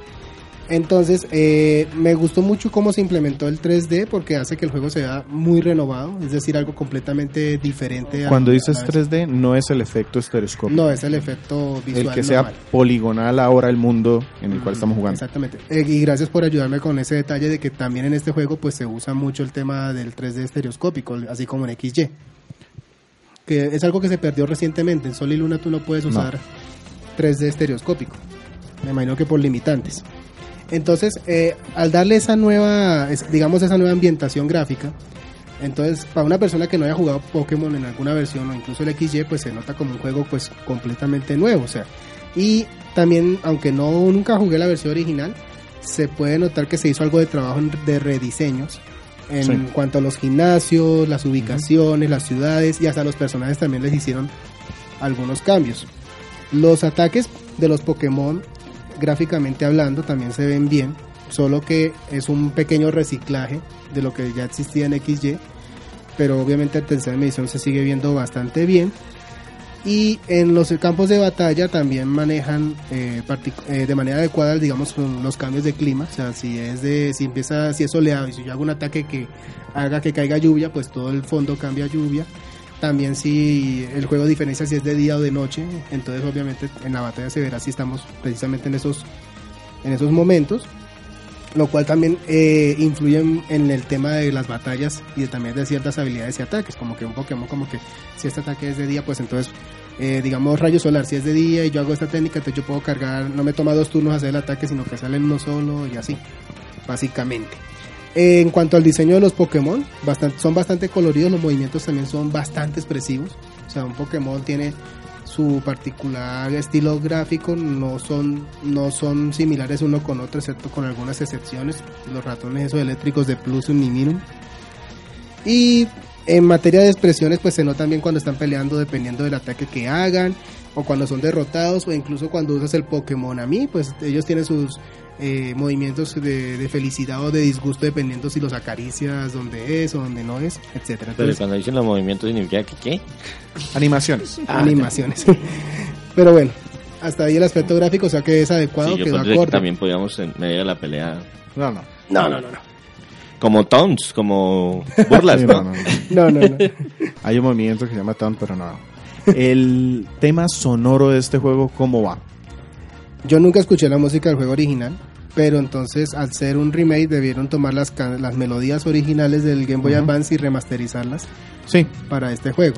Entonces, eh, me gustó mucho cómo se implementó el 3D porque hace que el juego sea muy renovado, es decir, algo completamente diferente. a- Cuando a dices la- 3D, no es el efecto estereoscópico. No, es el efecto visual. el que sea normal. poligonal ahora el mundo en el cual estamos jugando. Exactamente. Eh, y gracias por ayudarme con ese detalle de que también en este juego pues se usa mucho el tema del 3D estereoscópico, así como en XY. Que es algo que se perdió recientemente. En Sol y Luna tú no puedes usar 3D estereoscópico. Me imagino que por limitantes. Entonces, eh, al darle esa nueva, digamos esa nueva ambientación gráfica, entonces para una persona que no haya jugado Pokémon en alguna versión o incluso el XY, pues se nota como un juego pues completamente nuevo, o sea, y también, aunque no nunca jugué la versión original, se puede notar que se hizo algo de trabajo de rediseños en Sí. cuanto a los gimnasios, las ubicaciones, las ciudades y hasta los personajes también les hicieron algunos cambios. Los ataques de los Pokémon, gráficamente hablando, también se ven bien, solo que es un pequeño reciclaje de lo que ya existía en XY, pero obviamente en tercera edición se sigue viendo bastante bien. Y en los campos de batalla también manejan eh, eh, de manera adecuada, digamos, los cambios de clima. O sea, si es de, si empieza, si es soleado y si yo hago un ataque que haga que caiga lluvia, pues todo el fondo cambia a lluvia. También si el juego diferencia si es de día o de noche, entonces obviamente en la batalla se verá si estamos precisamente en esos, en esos momentos lo cual también eh, influye en, el tema de las batallas y también de ciertas habilidades y ataques, como que un Pokémon como que si este ataque es de día, pues entonces eh, digamos rayo solar, si es de día y yo hago esta técnica, entonces yo puedo cargar, no me toma dos turnos hacer el ataque, sino que sale en uno solo y así, básicamente. En cuanto al diseño de los Pokémon, son bastante coloridos, los movimientos también son bastante expresivos, o sea, un Pokémon tiene su particular estilo gráfico no son no son similares uno con otro excepto con algunas excepciones los ratones esos eléctricos de Plusum y Minimum y en materia de expresiones pues se nota bien cuando están peleando dependiendo del ataque que hagan o cuando son derrotados o incluso cuando usas el Pokémon a mí pues ellos tienen sus eh, movimientos de, de felicidad o de disgusto dependiendo si los acaricias donde es o donde no es etcétera Pero Entonces, cuando dicen los movimientos significa que qué? Animaciones. animaciones. [laughs] Pero bueno, hasta ahí el aspecto gráfico, o sea que es adecuado, Sí, yo quedó pensé que acorde. también podíamos en medio de la pelea. No, no. No, no, no, no. Como taunts, como [laughs] burlas, Sí, ¿no? no, no, no. [laughs] No, no, no. Hay un movimiento que se llama Taunt, pero no. El tema sonoro de este juego, ¿cómo va? Yo nunca escuché la música del juego original, pero entonces al ser un remake debieron tomar las, las melodías originales del Game Boy. Advance y remasterizarlas Sí. para este juego.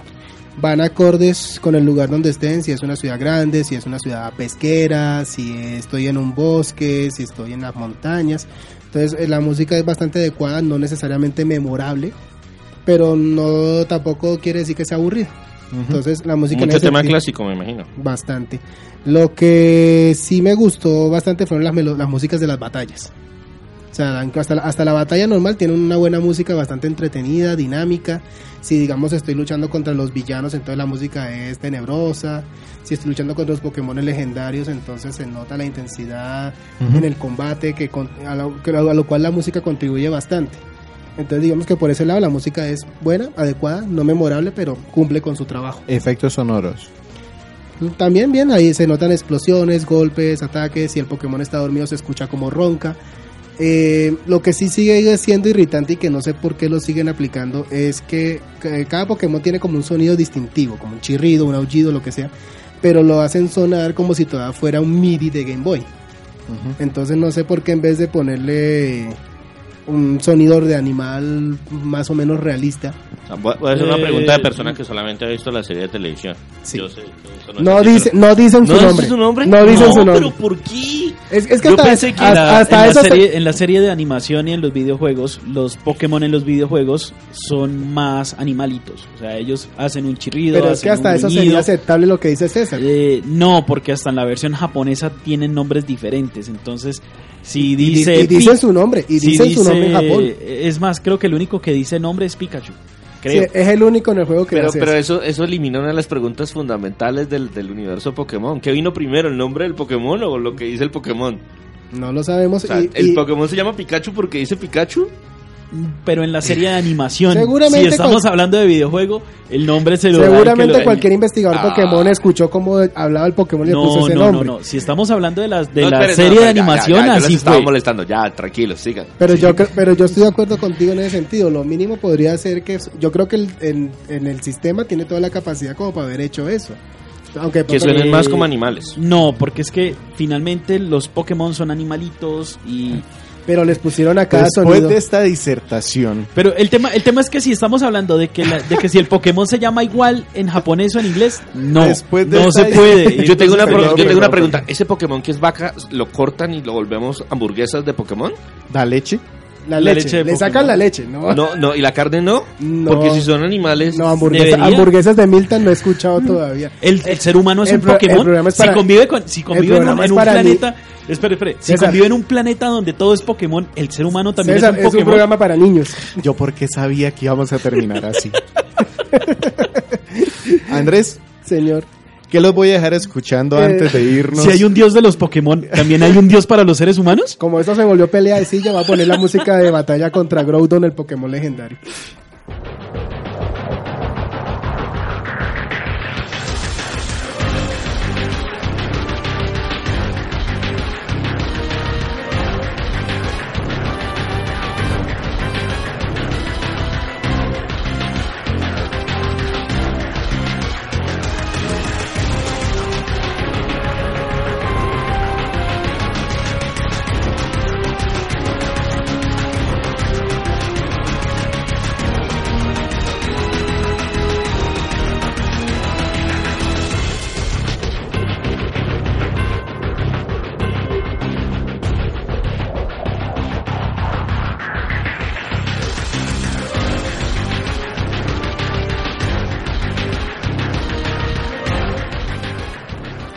Van acordes con el lugar donde estén, si es una ciudad grande, si es una ciudad pesquera, si estoy en un bosque, si estoy en las montañas. Entonces eh, la música es bastante adecuada, no necesariamente memorable, pero no tampoco quiere decir que sea aburrida. Entonces la música Mucho tema sentido- clásico, me imagino. Bastante. Lo que sí me gustó bastante fueron las, las músicas de las batallas. O sea, hasta la, hasta la batalla normal tiene una buena música bastante entretenida, dinámica. Si digamos estoy luchando contra los villanos, entonces la música es tenebrosa. Si estoy luchando contra los Pokémon legendarios, entonces se nota la intensidad en el combate, que, con- a, lo, que- a lo cual la música contribuye bastante. Entonces digamos que por ese lado la música es buena, adecuada, no memorable, pero cumple con su trabajo. Efectos sonoros. También bien, ahí se notan explosiones, golpes, ataques, y el Pokémon está dormido se escucha como ronca. Eh, lo que sí sigue siendo irritante y que no sé por qué lo siguen aplicando es que ca- cada Pokémon tiene como un sonido distintivo, como un chirrido, un aullido, lo que sea, pero lo hacen sonar como si todavía fuera un MIDI de Game Boy. Entonces no sé por qué en vez de ponerle un sonido de animal más o menos realista, Ah, Voy a hacer una Eh, pregunta de persona que solamente ha visto la serie de televisión. Sí. Yo sé no, dice, no dicen su ¿No nombre. su nombre? No dicen su nombre. pero ¿por qué? Es, es que Yo hasta, pensé que hasta- En la- hasta en, la eso se- serie, en la serie de animación y en los videojuegos, los Pokémon en los videojuegos son más animalitos. O sea, ellos hacen un chirrido. Pero es que hasta eso sería aceptable lo que dice César. Eh, no, porque hasta en la versión japonesa tienen nombres diferentes. Entonces, si dice. y dicen su nombre, y si dicen su nombre en dice- Japón. Es más, creo que el único que dice nombre es Pikachu. Creo. Sí, es el único en el juego que Pero, hace pero eso. eso, eso elimina una de las preguntas fundamentales del, del universo Pokémon. ¿Qué vino primero, el nombre del Pokémon o lo que dice el Pokémon? No lo sabemos. O sea, y- ¿el y- Pokémon se llama Pikachu porque dice Pikachu? Pero en la serie de animación, Seguramente si estamos cual- hablando de videojuego, el nombre se lo da el que seguramente lo- cualquier investigador Ah. Pokémon escuchó cómo hablaba el Pokémon y le puso No, ese no, no, nombre. no. Si estamos hablando de, las de No, la esperen, serie no, de ya, ya, animación, ya, yo les así estaba fue. molestando. Ya, tranquilos, sigan. Pero yo, cre- pero yo estoy de acuerdo contigo en ese sentido. Lo mínimo podría ser que... Yo creo que el- en, en el sistema tiene toda la capacidad como para haber hecho eso. Aunque Que suenen Eh, más como animales. No, porque es que finalmente los Pokémon son animalitos y... Pero les pusieron a cada Después sonido. de esta disertación, Pero el tema, el tema es que si estamos hablando de que, la- de que si el Pokémon se llama igual en japonés o en inglés, no, Después de no se puede. Yo tengo una, Perdón, yo tengo una perdón, pregunta. ¿Ese Pokémon que es vaca lo cortan y lo volvemos hamburguesas de Pokémon? da leche. La la leche. Le sacan la leche, ¿no? No, no, y la carne no. No. Porque si son animales. No, hamburguesa- hamburguesas de Milton no he escuchado todavía. El, el ser humano es el un pro- Pokémon. es si para- convive, con, si convive en un, en planeta. Espere, espere. Si César. convive en un planeta donde todo es Pokémon, el ser humano también César, es un es un Pokémon. programa para niños. Yo porque sabía que íbamos a terminar así. [laughs] Andrés, Señor. ¿Qué los voy a dejar escuchando Eh, antes de irnos? Si hay un dios de los Pokémon, ¿también hay un dios para los seres humanos? Como esto se volvió pelea de silla, va a poner la música de batalla contra Groudon, el Pokémon legendario.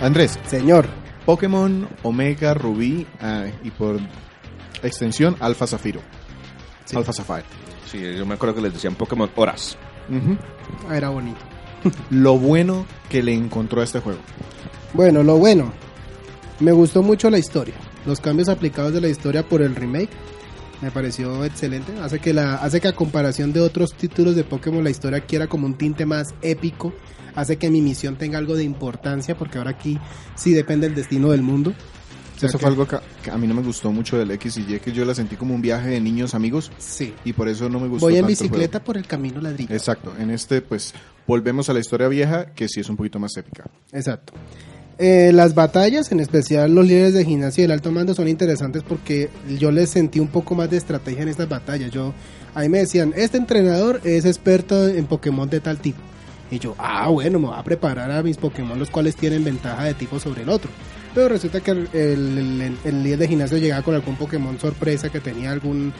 Andrés, Señor, Pokémon Omega Rubí ah, y por extensión Alpha Zafiro. Alpha Sapphire. Sí, yo me acuerdo que les decían Pokémon Horas. Ah, era bonito. [laughs] Lo bueno que le encontró a este juego. Bueno, lo bueno, me gustó mucho la historia. Los cambios aplicados de la historia por el remake me pareció excelente. Hace que, la, hace que a comparación de otros títulos de Pokémon la historia quiera como un tinte más épico. Hace que mi misión tenga algo de importancia porque ahora aquí sí depende el destino del mundo. O sea Eso que- fue algo que, que a mí no me gustó mucho del X y Y, que yo la sentí como un viaje de niños amigos Sí. y por eso no me gustó Voy en tanto bicicleta por el camino ladrillo. Exacto, en este pues volvemos a la historia vieja que sí es un poquito más épica. Exacto. Eh, las batallas, en especial los líderes de gimnasia y el alto mando, son interesantes porque yo les sentí un poco más de estrategia en estas batallas. Yo, ahí me decían, este entrenador es experto en Pokémon de tal tipo. Y yo, ah, bueno, me voy a preparar a mis Pokémon los cuales tienen ventaja de tipo sobre el otro. Pero resulta que el, el- líder de gimnasio llegaba con algún Pokémon sorpresa que tenía algún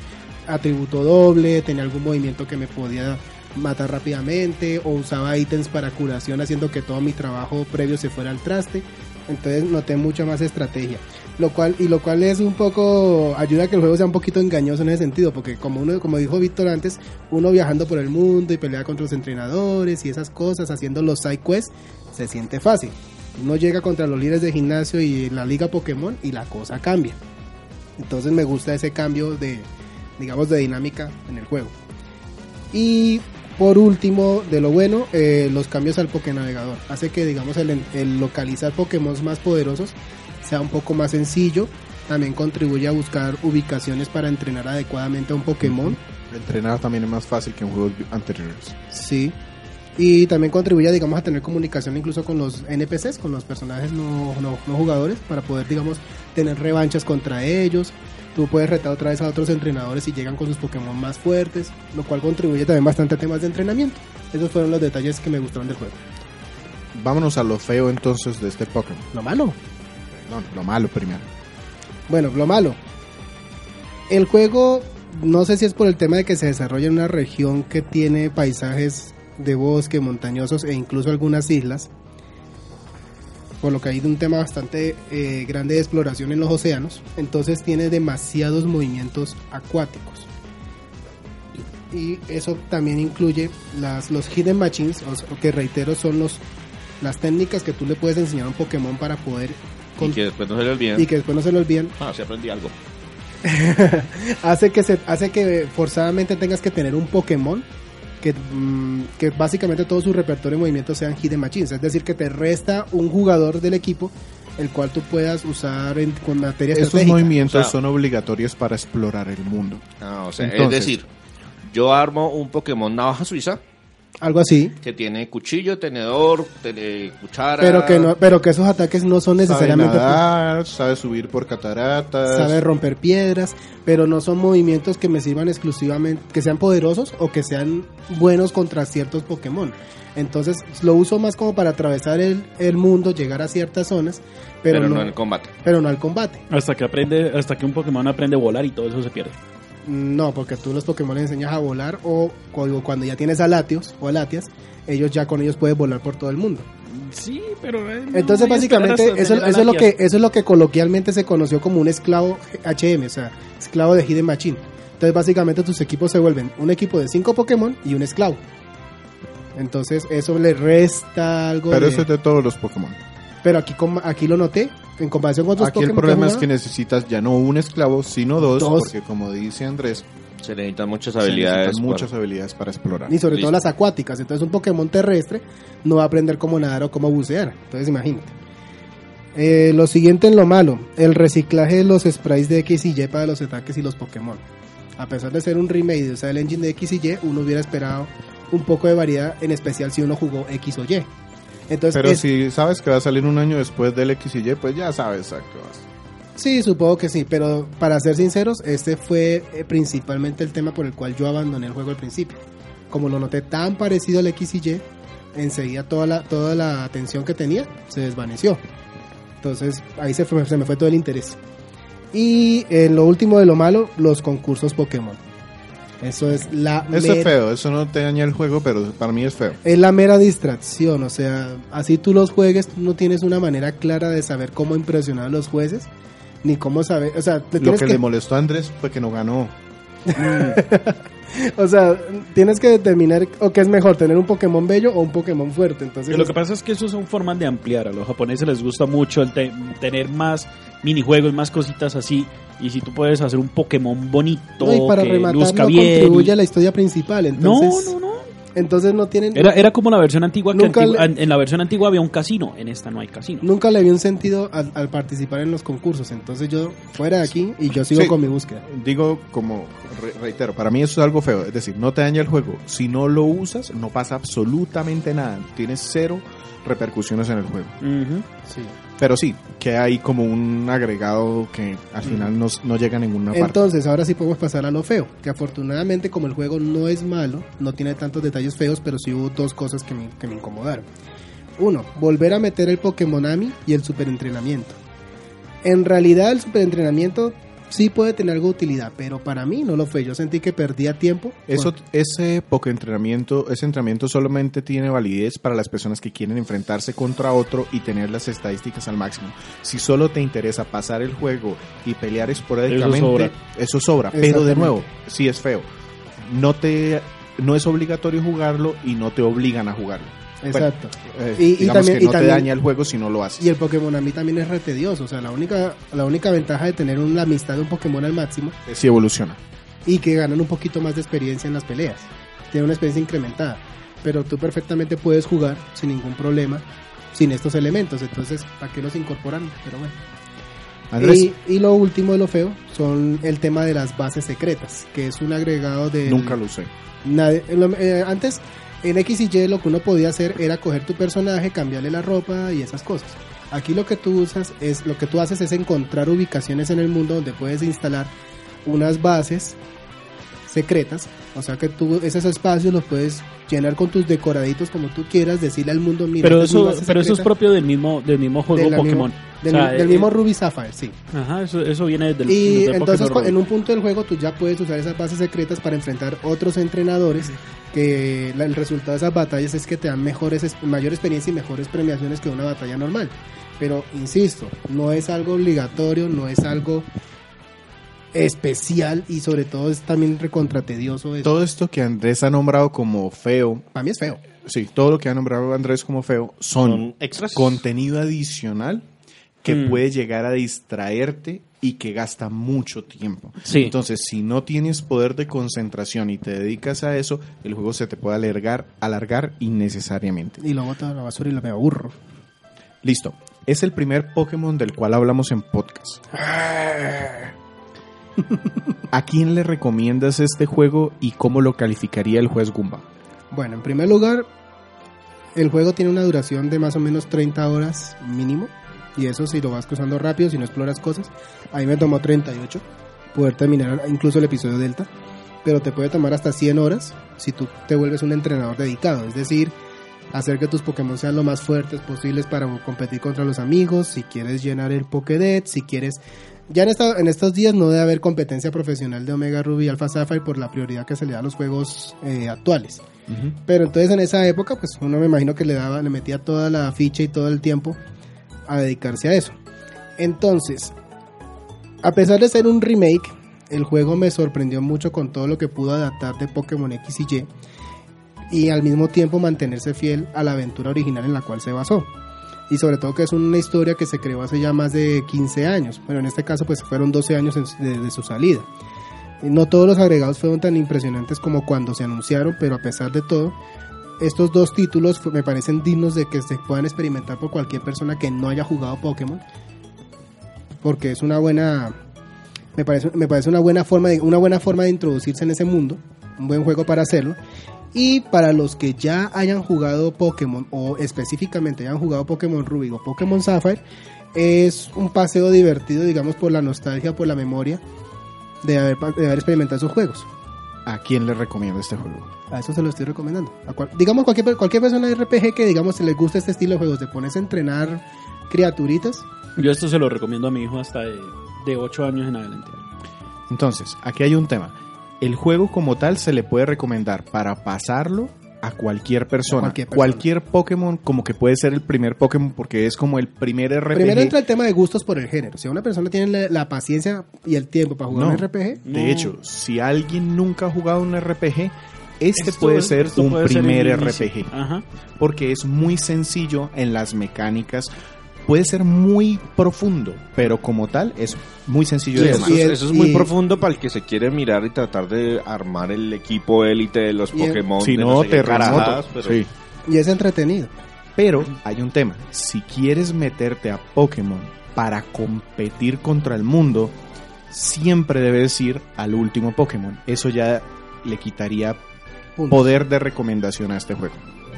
atributo doble, tenía algún movimiento que me podía matar rápidamente o usaba ítems para curación haciendo que todo mi trabajo previo se fuera al traste. Entonces noté mucha más estrategia. Lo cual, y lo cual es un poco, ayuda a que el juego sea un poquito engañoso en ese sentido, porque como uno, como dijo Víctor antes, uno viajando por el mundo y pelea contra los entrenadores y esas cosas, haciendo los side quests, se siente fácil. Uno llega contra los líderes de gimnasio y la liga Pokémon y la cosa cambia. Entonces me gusta ese cambio de, digamos, de dinámica en el juego. Y por último, de lo bueno, eh, los cambios al Pokénavegador. Hace que, digamos, el, el localizar Pokémon más poderosos sea un poco más sencillo. También contribuye a buscar ubicaciones para entrenar adecuadamente a un Pokémon. Entrenar también es más fácil que en juegos anteriores. Sí. Y también contribuye, digamos, a tener comunicación incluso con los NPCs, con los personajes no, no, no jugadores, para poder, digamos, tener revanchas contra ellos. Tú puedes retar otra vez a otros entrenadores y llegan con sus Pokémon más fuertes, lo cual contribuye también bastante a temas de entrenamiento. Esos fueron los detalles que me gustaron del juego. Vámonos a lo feo entonces de este Pokémon. Lo malo. No, lo malo primero. Bueno, lo malo. El juego, no sé si es por el tema de que se desarrolla en una región que tiene paisajes de bosque, montañosos e incluso algunas islas. Por lo que hay un tema bastante eh, grande de exploración en los océanos. Entonces tiene demasiados movimientos acuáticos. Y eso también incluye las, los hidden machines, o sea, que reitero son los, las técnicas que tú le puedes enseñar a un Pokémon para poder... Y con- que después no se le olviden. y que después no se lo olviden Ah, sí aprendí algo. [laughs] hace que se hace que forzadamente tengas que tener un Pokémon que, mm, que básicamente todo su repertorio de movimientos sean hidden machines, es decir, que te resta un jugador del equipo el cual tú puedas usar en, con materia Esos estratégica. movimientos O sea- son obligatorios para explorar el mundo. Ah, o sea, Entonces- es decir, yo armo un Pokémon navaja suiza Algo así, que tiene cuchillo, tenedor, tele- cuchara. pero que no, pero que esos ataques no son Sabe necesariamente nadar, sabe subir por cataratas. sabe romper piedras, pero no son movimientos que me sirvan exclusivamente, que sean poderosos o que sean buenos contra ciertos Pokémon. Entonces lo uso más como para atravesar el, el mundo, llegar a ciertas zonas, pero, pero, no, el combate. pero no al combate. Hasta que aprende, hasta que un Pokémon aprende a volar y todo eso se pierde. No, porque tú los Pokémon les enseñas a volar o cu- cuando ya tienes a Latios o a Latias, ellos ya con ellos puedes volar por todo el mundo. Sí, pero eh, Entonces básicamente eso, eso es lo que eso es lo que coloquialmente se conoció como un esclavo HM, o sea, esclavo de Hidden Machine. Entonces básicamente tus equipos se vuelven un equipo de cinco Pokémon y un esclavo. Entonces eso le resta algo. Pero de- eso es de todos los Pokémon. Pero aquí, aquí lo noté. En comparación con otros Aquí el problema es que necesitas ya no un esclavo, sino dos, Dos. porque como dice Andrés, Se necesitan muchas se habilidades. necesitan muchas para- habilidades para explorar. Y sobre Listo. todo las acuáticas. Entonces un Pokémon terrestre no va a aprender cómo nadar o cómo bucear. Entonces imagínate. Eh, lo siguiente en lo malo, el reciclaje de los sprites de X y Y para los ataques y los Pokémon. A pesar de ser un remake de usar el engine de X y Y, uno hubiera esperado un poco de variedad, en especial si uno jugó X o Y. Entonces, Pero es- si sabes que va a salir un año después del X y Y, pues ya sabes a qué vas. sí, supongo que sí, pero para ser sinceros, este fue eh, principalmente el tema por el cual yo abandoné el juego al principio. Como lo noté tan parecido al X y Y, enseguida toda la, toda la atención que tenía se desvaneció. Entonces ahí se, fue- se me fue todo el interés. Y en lo último de lo malo, los concursos Pokémon. Eso es la, Eso es mera- feo, eso no te daña el juego, pero para mí es feo. es la mera distracción. O sea, así tú los juegues, tú no tienes una manera clara de saber cómo impresionar a los jueces, ni cómo saber. O sea, te Lo que, que, le molestó a Andrés fue que no ganó. [laughs] o sea, tienes que determinar o qué es mejor, tener un Pokémon bello o un Pokémon fuerte. Entonces, Lo que pasa es que eso son formas de ampliar. A los japoneses les gusta mucho el te- tener más minijuegos, más cositas así. Y si tú puedes hacer un Pokémon bonito, no, y para que rematar luzca no bien. contribuye y- a la historia principal. No, Entonces, no, no. entonces no tienen. Era, era como la versión antigua que le- en- la versión antigua había un casino, en esta no hay casino. Nunca le vi un sentido al, al participar en los concursos. Entonces yo fuera de aquí y yo sigo Sí. con mi búsqueda. Digo, como re- reitero, para mí eso es algo feo. Es decir, no te daña el juego. Si no lo usas, no pasa absolutamente nada. Tienes cero repercusiones en el juego. Sí. Pero sí, que hay como un agregado que al final no, no llega a ninguna parte. Entonces, ahora sí podemos pasar a lo feo. Que afortunadamente, como el juego no es malo, no tiene tantos detalles feos, pero sí hubo dos cosas que me, que me incomodaron. Uno, volver a meter el Pokémon Ami y el superentrenamiento. En realidad, el superentrenamiento sí puede tener algo de utilidad, pero para mí no lo fue. Yo sentí que perdía tiempo. Eso, ese poco entrenamiento, ese entrenamiento solamente tiene validez para las personas que quieren enfrentarse contra otro y tener las estadísticas al máximo. Si solo te interesa pasar el juego y pelear esporádicamente, sobra. eso sobra. Pero de nuevo, sí es feo. No te, no es obligatorio jugarlo y no te obligan a jugarlo. Exacto. Eh, Y- también- que y no te daña el juego si no lo haces. Y el Pokémon a mí también es re tedioso. O sea, la única, la única ventaja de tener una amistad de un Pokémon al máximo Sí evoluciona. y que ganan un poquito más de experiencia en las peleas. Tienen una experiencia incrementada. Pero tú perfectamente puedes jugar sin ningún problema, sin estos elementos. Entonces, ¿para qué los incorporan? Pero bueno. Y, y lo último de lo feo son el tema de las bases secretas, que es un agregado de... nunca lo usé. Nadie- eh, antes, en X y Y lo que uno podía hacer era coger tu personaje, cambiarle la ropa y esas cosas. Aquí lo que tú usas es, lo que tú haces es encontrar ubicaciones en el mundo donde puedes instalar unas bases secretas. O sea que tú esos espacios los puedes llenar con tus decoraditos como tú quieras, decirle al mundo, mira, Pero eso, pero eso es propio del mismo, del mismo juego de Pokémon. Del, O sea, del eh, mismo Ruby Sapphire, sí. Ajá, eso, eso viene del, Y del entonces Pokémon en un punto del juego tú ya puedes usar esas bases secretas para enfrentar otros entrenadores que la- el resultado de esas batallas es que te dan mejores es- mayor experiencia y mejores premiaciones que una batalla normal. Pero insisto, no es algo obligatorio, no es algo especial y sobre todo es también recontra tedioso. eso. Todo esto que Andrés ha nombrado como feo, Para mí es feo. sí, todo lo que ha nombrado Andrés como feo son, Son extras. contenido adicional que Mm. puede llegar a distraerte y que gasta mucho tiempo. Sí. Entonces, si no tienes poder de concentración y te dedicas a eso, el juego se te puede alargar, alargar innecesariamente. Y lo boto a la basura y lo me aburro. Listo. Es el primer Pokémon del cual hablamos en podcast. [laughs] ¿A quién le recomiendas este juego y cómo lo calificaría el juez Gumba? Bueno, en primer lugar, el juego tiene una duración de más o menos 30 horas mínimo. Y eso si lo vas cruzando rápido, si no exploras cosas. A mí me tomó 38 poder terminar incluso el episodio Delta. Pero te puede tomar hasta 100 horas si tú te vuelves un entrenador dedicado. Es decir, hacer que tus Pokémon sean lo más fuertes posibles para competir contra los amigos. Si quieres llenar el Pokédex, si quieres... Ya en, esta- en estos días no debe haber competencia profesional de Omega Ruby y Alpha Sapphire por la prioridad que se le da a los juegos eh, actuales. Pero entonces en esa época, pues uno me imagino que le daba, le metía toda la ficha y todo el tiempo a dedicarse a eso. Entonces, a pesar de ser un remake, el juego me sorprendió mucho con todo lo que pudo adaptar de Pokémon X y Y. y al mismo tiempo mantenerse fiel a la aventura original en la cual se basó. Y sobre todo que es una historia que se creó hace ya más de 15 años. Bueno, en este caso pues fueron 12 años desde su salida. No todos los agregados fueron tan impresionantes como cuando se anunciaron, pero a pesar de todo, estos dos títulos me parecen dignos de que se puedan experimentar por cualquier persona que no haya jugado Pokémon. Porque es una buena me parece, me parece una buena forma de, una buena forma de introducirse en ese mundo, un buen juego para hacerlo. Y para los que ya hayan jugado Pokémon o específicamente hayan jugado Pokémon Ruby o Pokémon Sapphire, es un paseo divertido, digamos, por la nostalgia, por la memoria de haber, de haber experimentado esos juegos. ¿A quién le recomiendo este juego? A eso se lo estoy recomendando. A cual, digamos, cualquier, cualquier persona de RPG que, digamos, se le gusta este estilo de juegos, de ponerse a entrenar criaturitas. Yo esto se lo recomiendo a mi hijo hasta de, de 8 años en adelante. Entonces, aquí hay un tema. El juego como tal se le puede recomendar para pasarlo a cualquier persona. Cualquier Cualquier, persona. Pokémon como que puede ser el primer Pokémon porque es como el primer RPG. Primero entra el tema de gustos por el género. Si una persona tiene la, la paciencia y el tiempo para jugar No. un RPG, De No. hecho, si alguien nunca ha jugado un RPG, este Esto- puede ser un puede primer. RPG. Ajá. Porque es muy sencillo en las mecánicas. Puede ser muy profundo, pero como tal es muy sencillo Sí, de eso, tomar. eso es muy y- profundo para el que se quiere mirar y tratar de armar el equipo élite de los Pokémon. Si no, sé carajadas, pero- Sí. y es entretenido. Pero hay un tema. Si quieres meterte a Pokémon para competir contra el mundo, siempre debes ir al último Pokémon. Eso ya le quitaría Poder de recomendación a este juego.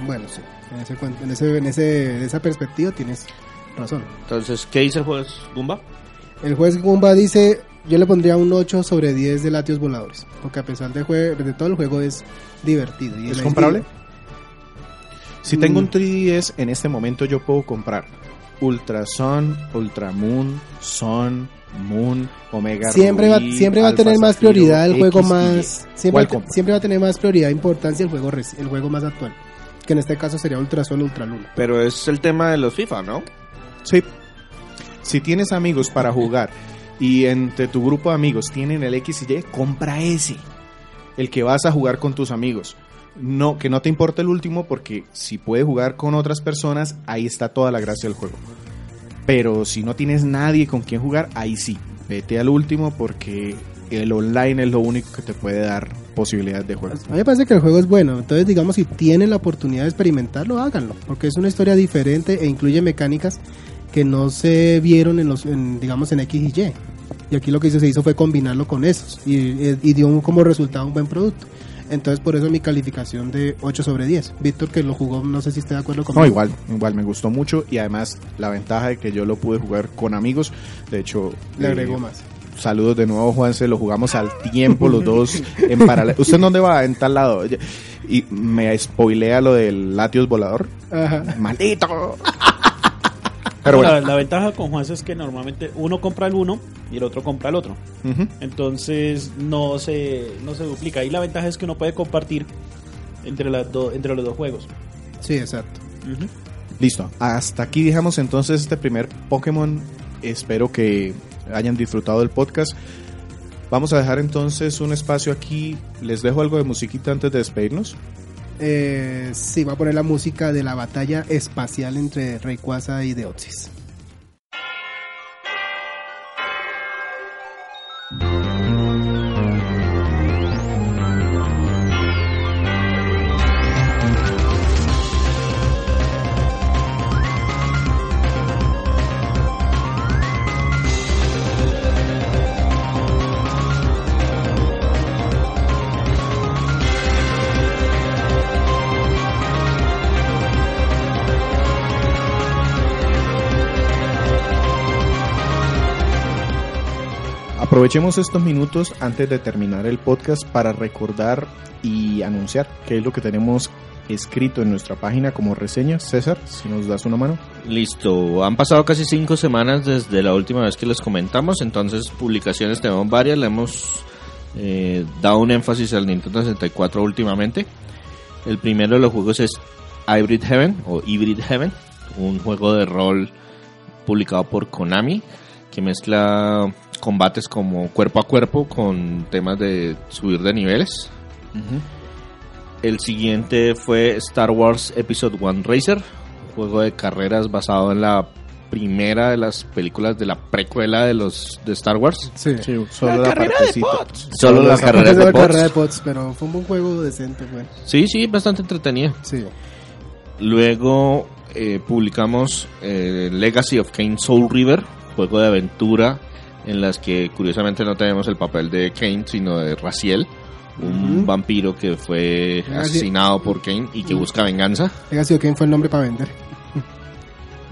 Bueno, sí. En, ese, en, ese, en, ese, en esa perspectiva tienes razón. Entonces, ¿qué dice el juez Gumba? El juez Gumba dice, yo le pondría un 8 sobre 10 de latios voladores. Porque a pesar de, jue- de todo el juego es divertido. y ¿Es comprable? Si Mm. tengo un 3DS en este momento yo puedo comprar Ultra Sun, Ultra Moon, Sun, Moon, Omega Siempre va, siempre va a tener más Zafiro, prioridad el juego X más... Siempre, ¿Cuál va- compro? siempre va a tener más prioridad e importancia el juego, el juego más actual. Que en este caso sería Ultra Sol, Ultra Luna. Pero es el tema de los FIFA, ¿no? Sí. Si tienes amigos para jugar y entre tu grupo de amigos tienen el X y Y, compra ese. El que vas a jugar con tus amigos. No, que no te importe el último porque si puedes jugar con otras personas, ahí está toda la gracia del juego. Pero si no tienes nadie con quien jugar, ahí sí. Vete al último porque el online es lo único que te puede dar posibilidad de juego. A mí me parece que el juego es bueno, entonces digamos si tienen la oportunidad de experimentarlo, háganlo, porque es una historia diferente e incluye mecánicas que no se vieron en los, en, digamos en X y Y. Y aquí lo que se hizo fue combinarlo con esos y, y dio como resultado un buen producto. Entonces por eso mi calificación de 8 sobre 10. Víctor que lo jugó, no sé si está de acuerdo conmigo. No, igual, igual me gustó mucho y además la ventaja de que yo lo pude jugar con amigos, de hecho Le eh, agregó más. Saludos de nuevo, Juanse. Lo jugamos al tiempo los dos [laughs] en paralelo. ¿Usted dónde va? En tal lado. Y me spoilea lo del Latios volador. Ajá. ¡Maldito! [laughs] Pero la, bueno. la ventaja con Juanse es que normalmente uno compra el uno y el otro compra el otro. Ujú. Entonces no se, no se duplica. Y la ventaja es que uno puede compartir entre, las do- entre los dos juegos. Sí, exacto. Ujú. Listo. Hasta aquí dejamos entonces este primer Pokémon. Espero que hayan disfrutado del podcast. Vamos a dejar entonces un espacio aquí. Les dejo algo de musiquita antes de despedirnos. Eh, sí, va a poner la música de la batalla espacial entre Rayquaza y Deoxys. Aprovechemos estos minutos antes de terminar el podcast para recordar y anunciar qué es lo que tenemos escrito en nuestra página como reseña. César, si nos das una mano. Listo, han pasado casi cinco semanas desde la última vez que les comentamos, entonces publicaciones tenemos varias, le hemos eh, dado un énfasis al Nintendo 64 últimamente. El primero de los juegos es Hybrid Heaven o Hybrid Heaven, un juego de rol publicado por Konami que mezcla combates como cuerpo a cuerpo con temas de subir de niveles. El siguiente fue Star Wars Episode 1 Racer, un juego de carreras basado en la primera de las películas de la precuela de los de Star Wars. Sí. Sí, solo la, partecita. Solo las carreras de la carrera de bots, pero fue un buen juego decente, güey. Sí, sí, bastante entretenida. Sí. Luego eh, publicamos eh, Legacy of Kane Soul River, juego de aventura en las que curiosamente no tenemos el papel de Kane, sino de Raziel, un vampiro que fue asesinado por Kane y que busca venganza. Legacy of Kain fue el nombre para vender.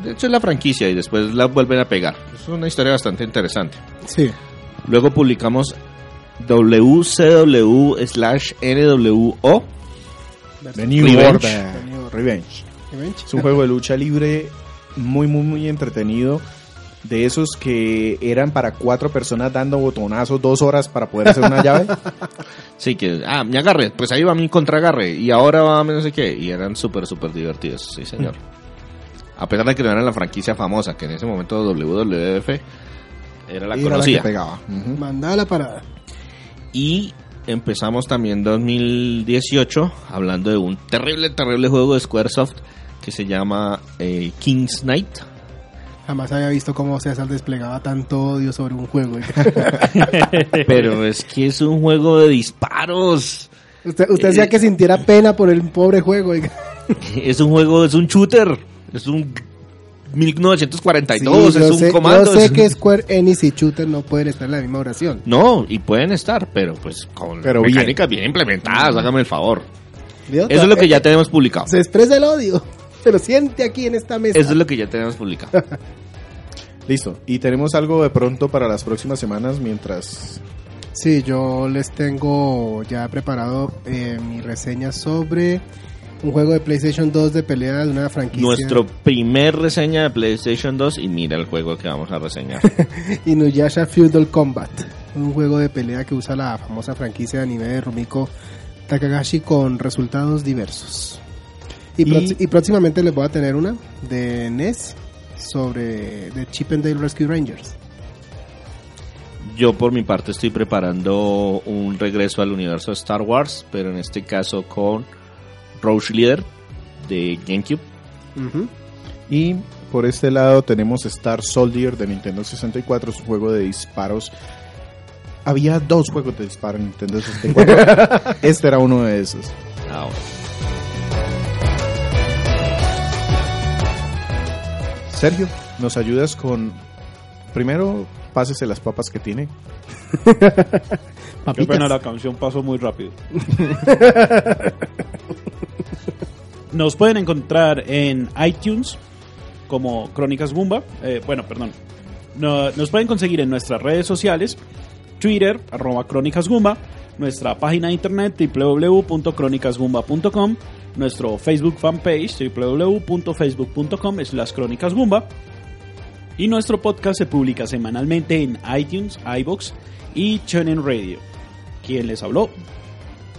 De hecho es la franquicia y después la vuelven a pegar. Es una historia bastante interesante. Sí. Luego publicamos WCW slash NWO. The New Revenge. Order. Revenge. Revenge. Es un juego de lucha libre muy, muy, muy entretenido. De esos que eran para cuatro personas dando botonazos dos horas para poder hacer una llave. [laughs] Sí, que, ah, me agarre, pues ahí va mi contragarre y ahora va no sé qué. Y eran súper, súper divertidos, sí, señor. A pesar de que no eran la franquicia famosa, que en ese momento WWF era la Y era conocida. que pegaba. Ujú. Mandaba la parada. y empezamos también 2018 hablando de un terrible, terrible juego de Squaresoft que se llama eh, King's Knight. Jamás había visto cómo César desplegaba tanto odio sobre un juego. [laughs] Pero es que es un juego de disparos. usted usted decía que sintiera pena por el pobre juego. [laughs] Es un juego, es un shooter. Es un 1942, Sí, es un sé, comando. Yo sé que Square Enix y Shooter no pueden estar en la misma oración. No, y pueden estar, pero pues con Pero bien. mecánicas bien, implementadas, hágame el favor. Eso es lo que ya tenemos publicado. Se expresa el odio. Se lo siente aquí en esta mesa. Eso es lo que ya tenemos publicado. [laughs] Listo. Y tenemos algo de pronto para las próximas semanas mientras... Sí, yo les tengo ya preparado eh, mi reseña sobre un juego de PlayStation 2 de pelea de una franquicia. Nuestro primer reseña de PlayStation 2 y mira el juego que vamos a reseñar. [laughs] Inuyasha Feudal Combat. Un juego de pelea que usa la famosa franquicia de anime de Rumiko Takagashi con resultados diversos. Y, Y- prox- y próximamente les voy a tener una de NES sobre The Chip and Dale Rescue Rangers. Yo por mi parte estoy preparando un regreso al universo de Star Wars, pero en este caso con Roach Leader de GameCube. Y por este lado tenemos Star Soldier de Nintendo 64, es un juego de disparos. Había dos juegos de disparo en Nintendo 64. [laughs] este era uno de esos. Ah, bueno. Sergio, ¿nos ayudas con... Primero, pásese las papas que tiene. [laughs] Qué pena, la canción pasó muy rápido. [laughs] Nos pueden encontrar en iTunes como Crónicas Gumba. Eh, bueno, perdón. No- nos pueden conseguir en nuestras redes sociales, Twitter, arroba Crónicas Gumba, nuestra página de internet www.crónicasgumba.com, nuestro Facebook fanpage www.facebook.com slash Crónicas Gumba y nuestro podcast se publica semanalmente en iTunes, iBox y TuneIn Radio. Quien les habló,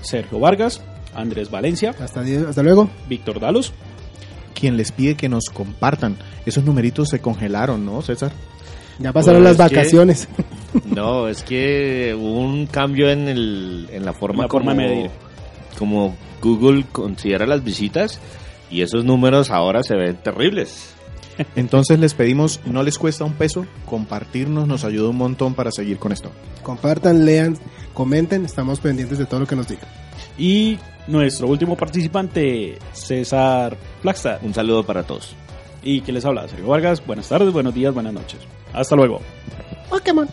Sergio Vargas, Andrés Valencia, Hasta, luego. Víctor Dalos. Quien les pide que nos compartan. Esos numeritos se congelaron, ¿no, César? Ya pasaron Pues las que- vacaciones. [laughs] No, es que hubo un cambio en, el, en la forma, La forma como, de medir. como Google considera las visitas y esos números ahora se ven terribles. Entonces les pedimos, no les cuesta un peso, compartirnos nos ayuda un montón para seguir con esto. Compartan, lean, comenten. Estamos pendientes de todo lo que nos digan. Y nuestro último participante, César Flagstad. Un saludo para todos. Y que les habla, Sergio Vargas. Buenas tardes, buenos días, buenas noches. Hasta luego. Pokémon.